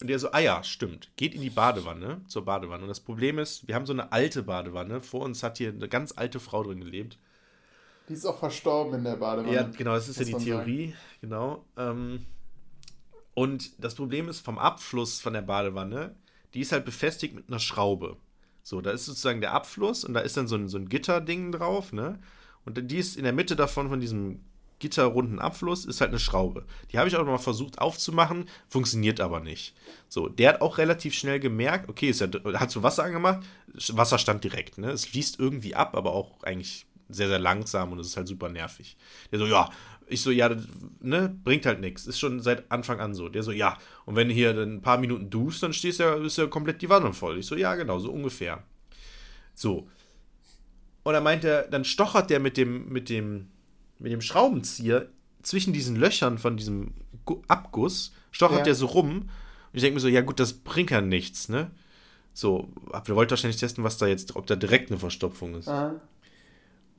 Und der so, ah ja, stimmt. Geht in die Badewanne, zur Badewanne. Und das Problem ist, wir haben so eine alte Badewanne. Vor uns hat hier eine ganz alte Frau drin gelebt. Die ist auch verstorben in der Badewanne. Ja, genau, das ist ja die Theorie. Genau. Ähm, und das Problem ist, vom Abfluss von der Badewanne, die ist halt befestigt mit einer Schraube. So, da ist sozusagen der Abfluss und da ist dann so ein, so ein Gitterding drauf, ne? Und die ist in der Mitte davon, von diesem gitterrunden Abfluss, ist halt eine Schraube. Die habe ich auch mal versucht aufzumachen, funktioniert aber nicht. So, der hat auch relativ schnell gemerkt, okay, ist ja, hat so Wasser angemacht, Wasser stand direkt, ne? Es fließt irgendwie ab, aber auch eigentlich sehr, sehr langsam und es ist halt super nervig. Der so, ja, ich so, ja, ne, bringt halt nichts. Ist schon seit Anfang an so. Der so, ja, und wenn du hier dann ein paar Minuten duschst, dann stehst ja, ist ja komplett die Wanne voll. Ich so, ja, genau, so ungefähr. So. Und dann meint er, dann stochert der mit dem, mit dem, mit dem Schraubenzieher zwischen diesen Löchern von diesem Gu- Abguss, stochert Ja. der so rum. Und ich denke mir so, ja gut, das bringt ja nichts, ne? So, wir wollten wahrscheinlich testen, was da jetzt, ob da direkt eine Verstopfung ist Ah,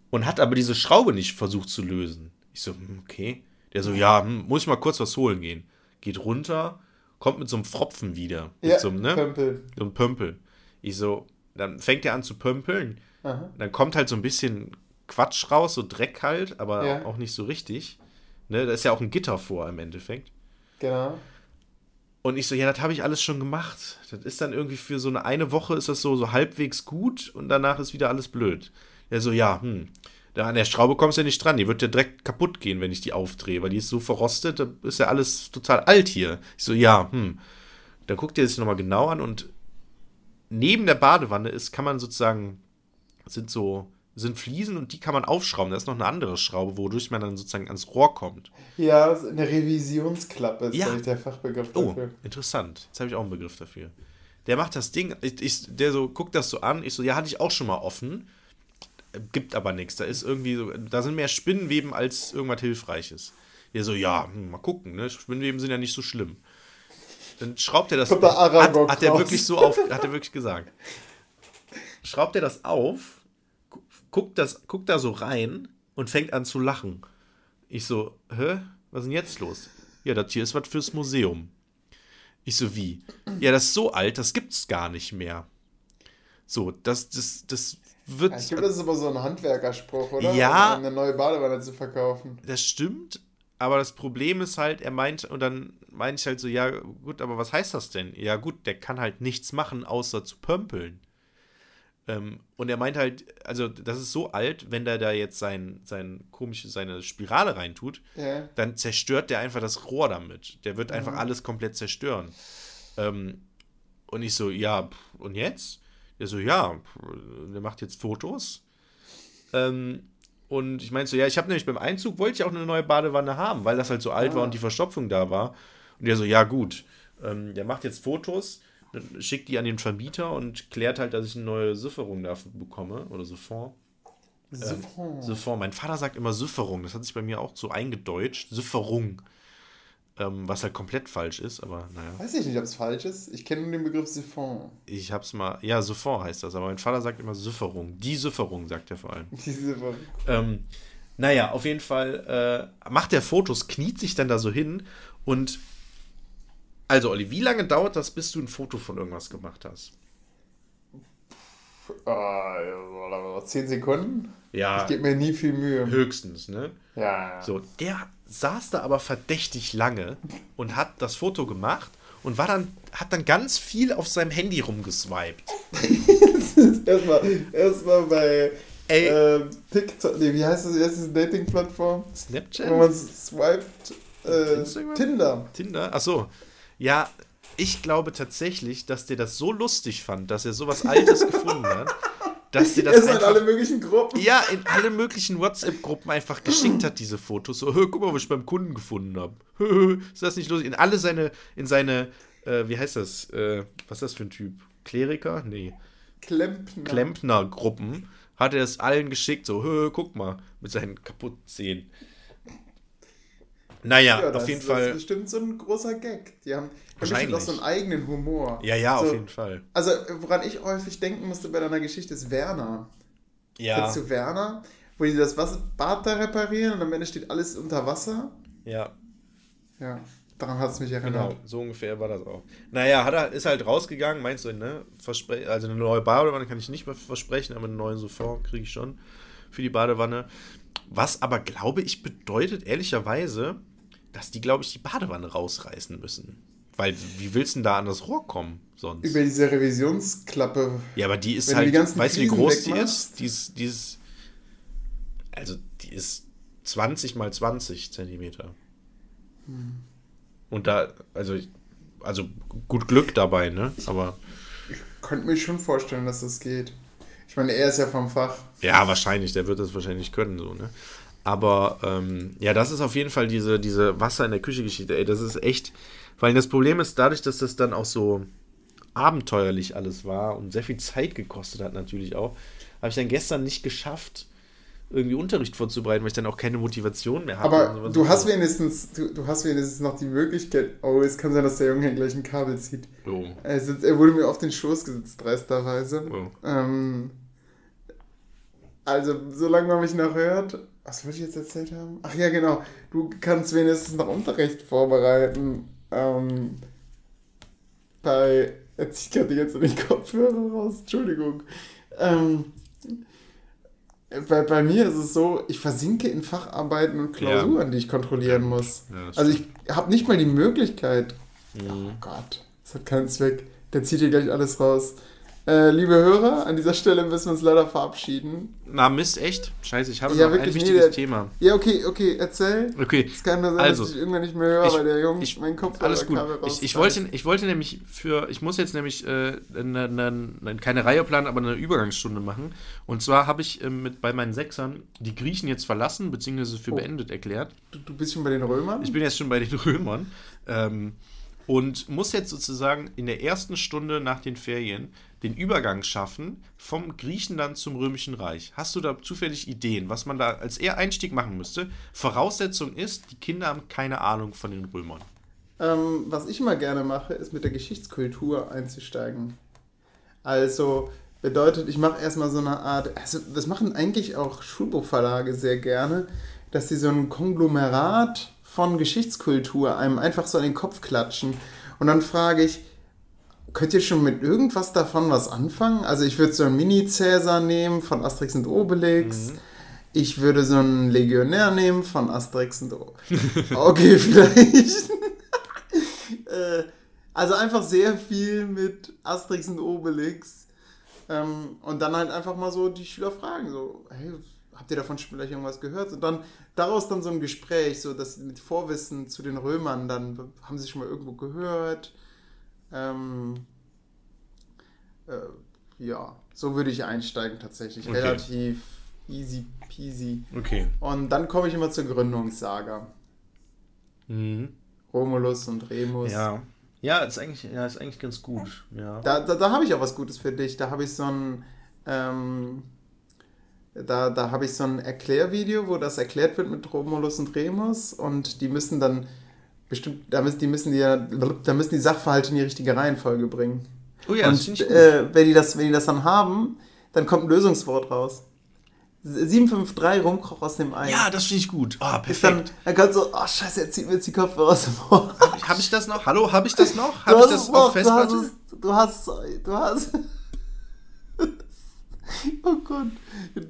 und hat aber diese Schraube nicht versucht zu lösen. Ich so, hm, okay. Der so, ja, hm, muss ich mal kurz was holen gehen. Geht runter, kommt mit so einem Pfropfen wieder. Mit ja, so einem, ne? Pömpel. So einem Pömpel. Ich so, dann fängt er an zu pömpeln. Aha. Dann kommt halt so ein bisschen Quatsch raus, so Dreck halt, aber Ja. auch nicht so richtig. Ne, da ist ja auch ein Gitter vor im Endeffekt. Genau. Und ich so, ja, das habe ich alles schon gemacht. Das ist dann irgendwie für so eine eine Woche ist das so, so halbwegs gut und danach ist wieder alles blöd. Er so, ja, hm, da an der Schraube kommst du ja nicht dran. Die wird ja direkt kaputt gehen, wenn ich die aufdrehe, weil die ist so verrostet, da ist ja alles total alt hier. Ich so, ja, hm. Dann guckt er sich nochmal genau an und neben der Badewanne ist, kann man sozusagen, sind so, sind Fliesen und die kann man aufschrauben. Da ist noch eine andere Schraube, wodurch man dann sozusagen ans Rohr kommt. Ja, eine Revisionsklappe ist Ja. der Fachbegriff Oh, dafür. interessant. Jetzt habe ich auch einen Begriff dafür. Der macht das Ding, ich, ich, der so guckt das so an. Ich so, ja, hatte ich auch schon mal offen. gibt aber nichts. Da ist irgendwie so, da sind mehr Spinnenweben als irgendwas Hilfreiches. Ja, so, ja, hm, mal gucken, ne? Spinnenweben sind ja nicht so schlimm. Dann schraubt er das. Kommt der hat, Aragog hat er raus. wirklich so auf, hat er wirklich gesagt. Schraubt er das auf, guckt, das, guckt da so rein und fängt an zu lachen. Ich so, hä? Was ist denn jetzt los? Ja, das hier ist was fürs Museum. Ich so, wie? Ja, das ist so alt, das gibt's gar nicht mehr. So, das, das, das wird. Ich glaube, das ist aber so ein Handwerkerspruch, oder? Ja. Um eine neue Badewanne zu verkaufen. das stimmt, aber das Problem ist halt, er meint, und dann meinte ich halt so, ja, gut, aber was heißt das denn? Ja, gut, der kann halt nichts machen, außer zu pömpeln. Ähm, und er meint halt, also, das ist so alt, wenn der da jetzt sein, sein komische, seine Spirale reintut, Ja. dann zerstört der einfach das Rohr damit. Der wird einfach alles komplett zerstören. Ähm, und ich so, ja, und jetzt? Der so, ja, der macht jetzt Fotos. Ähm, und ich meinte so, ja, ich habe nämlich beim Einzug, wollte ich auch eine neue Badewanne haben, weil das halt so alt war und die Verstopfung da war. Und der so, ja, gut. Ähm, der macht jetzt Fotos, dann schickt die an den Vermieter und klärt halt, dass ich eine neue Süfferung dafür bekomme oder Siphon. Siphon. Siphon. Mein Vater sagt immer Süfferung. Das hat sich bei mir auch so eingedeutscht. Süfferung. Ähm, was halt komplett falsch ist, aber naja. Weiß ich nicht, ob es falsch ist. Ich kenne nur den Begriff Siphon. Ich hab's mal. Ja, Siphon heißt das, aber mein Vater sagt immer Süfferung. Die Süfferung, sagt er vor allem. Die Siphon. Ähm, naja, auf jeden Fall äh, macht er Fotos, kniet sich dann da so hin und. Also, Olli, wie lange dauert das, bis du ein Foto von irgendwas gemacht hast? Ah, zehn Sekunden? Ja, Ich gebe mir nie viel Mühe. höchstens, ne? Ja. So, der saß da aber verdächtig lange und hat das Foto gemacht und war dann, hat dann ganz viel auf seinem Handy rumgeswiped. Erstmal erstmal bei Ey. ähm, TikTok, nee, wie heißt das, wie heißt Dating-Plattform? Wo Snapchat? man swiped. Äh? Tinder. Tinder? Ach so. Ja, ich glaube tatsächlich, dass der das so lustig fand, dass er sowas Altes gefunden hat, dass der das Erstmal in einfach, alle möglichen Gruppen. ja, in alle möglichen WhatsApp-Gruppen einfach geschickt hat, diese Fotos. So, "Hö, guck mal, was ich beim Kunden gefunden habe. Ist das nicht lustig? In alle seine, in seine, äh, wie heißt das? Äh, was ist das für ein Typ? Kleriker? Nee. Klempner. Klempner-Gruppen hat er es allen geschickt, so, "Hö, guck mal, mit seinen kaputten Zähnen. Naja, Ja, das, auf jeden das Fall. ist bestimmt so ein großer Gag. Die haben, bestimmt auch so einen eigenen Humor. Ja, ja, so, auf jeden Fall. Also, woran ich häufig denken musste bei deiner Geschichte ist Werner. Ja, Kennst du Werner? Wo die das Bad da reparieren und am Ende steht alles unter Wasser. ja, Ja, daran hat es mich erinnert. genau, so ungefähr war das auch. Naja, hat er, ist halt rausgegangen, meinst du, ne? Verspre also eine neue Badewanne kann ich nicht mehr versprechen, aber einen neuen Sofort kriege ich schon für die Badewanne. Was aber, glaube ich, bedeutet ehrlicherweise, dass die, glaube ich, die Badewanne rausreißen müssen. Weil, wie willst du denn da an das Rohr kommen sonst? Über diese Revisionsklappe. Ja, aber die ist Wenn die halt, ganzen weißt du, wie groß die ist? Die ist, die ist, also die ist 20 mal 20 Zentimeter. Hm. Und da, also, ich- also gut Glück dabei, ne? Aber Könnte mir schon vorstellen, dass das geht. Ich meine, er ist ja vom Fach. ja, wahrscheinlich, der wird das wahrscheinlich können, so, ne? Aber ähm, ja, das ist auf jeden Fall diese, diese Wasser in der Küche-Geschichte, ey, das ist echt, weil das Problem ist, dadurch, dass das dann auch so abenteuerlich alles war und sehr viel Zeit gekostet hat natürlich auch, habe ich dann gestern nicht geschafft, irgendwie Unterricht vorzubereiten, weil ich dann auch keine Motivation mehr und Aber du hast wenigstens, du, du hast wenigstens noch die Möglichkeit. Oh, es kann sein, dass der Junge gleich ein Kabel zieht. Oh. Er, sitzt, er wurde mir auf den Schoß gesetzt, dreisterweise. Oh. Ähm, also, solange man mich noch hört. Was wollte ich jetzt erzählt haben? Ach ja, genau. Du kannst wenigstens noch Unterricht vorbereiten. Ähm, bei. Er zieht gerade jetzt den Kopfhörer raus. Entschuldigung. Ähm, bei, bei mir ist es so, ich versinke in Facharbeiten und Klausuren, die ich kontrollieren muss. Ja, also ich habe nicht mal die Möglichkeit. Mhm. Oh Gott, das hat keinen Zweck. Der zieht hier gleich alles raus. Äh, liebe Hörer, an dieser Stelle müssen wir uns leider verabschieden. Na, Mist, echt? Scheiße, ich habe Ja, noch ein wirklich, nee, wichtiges der- Thema. Ja, okay, okay, erzähl. Okay, Es kann nur sein, Also, dass ich irgendwann nicht mehr höre, ich- weil der Junge ich- meinen Kopf Alles gut. Ich, ich, wollte, ich wollte nämlich für, ich muss jetzt nämlich äh, eine, eine, keine Reihe planen, aber eine Übergangsstunde machen. Und zwar habe ich ähm, mit, bei meinen Sechsern die Griechen jetzt verlassen, beziehungsweise für Oh. beendet erklärt. Du, du bist schon bei den Römern? Ich bin jetzt schon bei den Römern. Ähm, und muss jetzt sozusagen in der ersten Stunde nach den Ferien den Übergang schaffen vom Griechenland zum Römischen Reich. Hast du da zufällig Ideen, was man da als eher Einstieg machen müsste? Voraussetzung ist, die Kinder haben keine Ahnung von den Römern. Ähm, was ich immer gerne mache, ist mit der Geschichtskultur einzusteigen. Also bedeutet, ich mache erstmal so eine Art, also das machen eigentlich auch Schulbuchverlage sehr gerne, dass sie so ein Konglomerat von Geschichtskultur einem einfach so an den Kopf klatschen. Und dann frage ich, könnt ihr schon mit irgendwas davon was anfangen? Also ich würde so einen Mini-Cäsar nehmen von Asterix und Obelix. Mhm. Ich würde so einen Legionär nehmen von Asterix und Obelix. Okay, vielleicht. Äh, also einfach sehr viel mit Asterix und Obelix. Ähm, und dann halt einfach mal so die Schüler fragen, so, hey, habt ihr davon vielleicht irgendwas gehört? Und dann daraus dann so ein Gespräch, so dass mit Vorwissen zu den Römern, dann haben sie schon mal irgendwo gehört. Ähm, äh, ja, so würde ich einsteigen tatsächlich. Okay. Relativ easy peasy. Okay. Und dann komme ich immer zur Gründungssaga. Mhm. Romulus und Remus. Ja. Ja, ist eigentlich, ja, ist eigentlich ganz gut. Ja. Da, da, da habe ich auch was Gutes für dich. Da habe ich so ein, ähm, da, da habe ich so ein Erklärvideo, wo das erklärt wird mit Romulus und Remus und die müssen dann bestimmt, da müssen die müssen die da müssen die Sachverhalte in die richtige Reihenfolge bringen. Oh ja, und äh, wenn die das, wenn die das dann haben, dann kommt ein Lösungswort raus. 753 Rumkoch aus dem Ei. Ja, das finde ich gut. Oh, perfekt. Dann, dann kannst du, oh scheiße, er zieht mir jetzt die Kopfhörer aus dem Ohr. Habe ich, hab ich, das noch? Hallo, habe ich das noch? Habe ich das auf Festplatte? Du hast, du hast, du hast. oh Gott,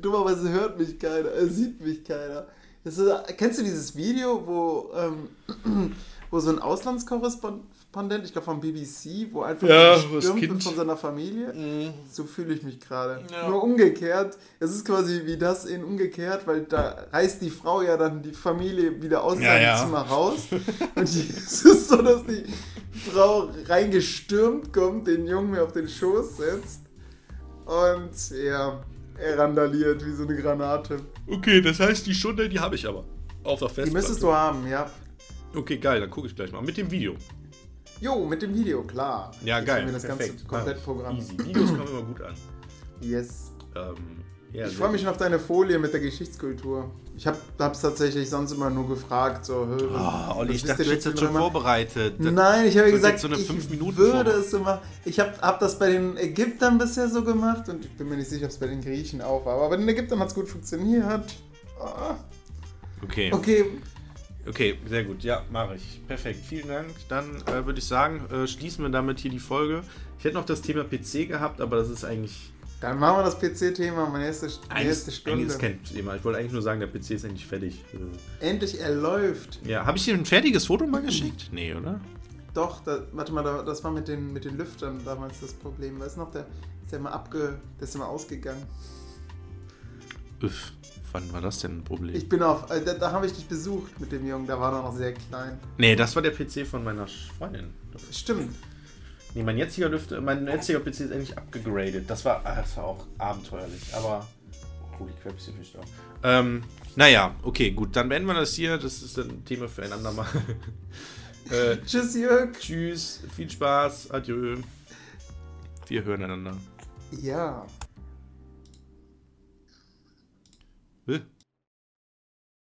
dummerweise hört mich keiner, er sieht mich keiner. Ist, kennst du dieses Video, wo, ähm, wo so ein Auslandskorrespondent Korrespondent, ich glaube vom BBC, wo einfach ja, gestürmt wird von seiner Familie. Mhm. So fühle ich mich gerade. Ja. Nur umgekehrt. Es ist quasi wie das in umgekehrt, weil da reißt die Frau ja dann die Familie wieder aus ja, seinem ja. Zimmer raus. Und es ist so, dass die Frau reingestürmt kommt, den Jungen mir auf den Schoß setzt. Und ja, er randaliert wie so eine Granate. Okay, das heißt, die Stunde, die habe ich aber. Auf der Festplatte. Die müsstest du haben, ja. Okay, geil, dann gucke ich gleich mal. Mit dem Video. Jo, mit dem Video, klar. Ja, Jetzt geil. Wir das Perfekt. ganze Komplettprogramm. Easy. Videos kommen immer gut an. Yes. Ähm, ja, ich freue mich schon auf deine Folie mit der Geschichtskultur. Ich habe es tatsächlich sonst immer nur gefragt, so, oh, Olli, ich dachte, du hättest das schon vorbereitet. Nein, ich habe gesagt, so ich würde es so machen. Ich habe hab das bei den Ägyptern bisher so gemacht und ich bin mir nicht sicher, ob es bei den Griechen auch war. Aber bei den Ägyptern hat es gut funktioniert. Oh. Okay. Okay, Okay, sehr gut. Ja, mache ich. Perfekt. Vielen Dank. Dann äh, würde ich sagen, äh, schließen wir damit hier die Folge. Ich hätte noch das Thema PC gehabt, aber das ist eigentlich. Dann machen wir das PC-Thema, meine erste, erste Stunde. Eigentlich ist kein Thema. Ich wollte eigentlich nur sagen, der PC ist eigentlich fertig. Äh, Endlich, er läuft. Ja, habe ich dir ein fertiges Foto mal geschickt? Nee, oder? Doch, da, warte mal, das war mit den, mit den Lüftern damals das Problem. Weißt du noch, der ist ja mal abge, der ist ja mal ausgegangen. Uff. Wann war das denn ein Problem? Ich bin auf, äh, da, da habe ich dich besucht mit dem Jungen, da war er noch sehr klein. Nee, das war der PC von meiner Freundin. Stimmt. Nee, mein jetziger Lüfte, mein jetziger PC ist endlich abgegradet. Das war, ah, das war auch abenteuerlich, aber. Oh, die Crap ist Fisch Ähm, naja, okay, gut, dann beenden wir das hier. Das ist ein Thema für ein andermal. äh, tschüss, Jörg. Tschüss, viel Spaß, adieu. Wir hören einander. Ja.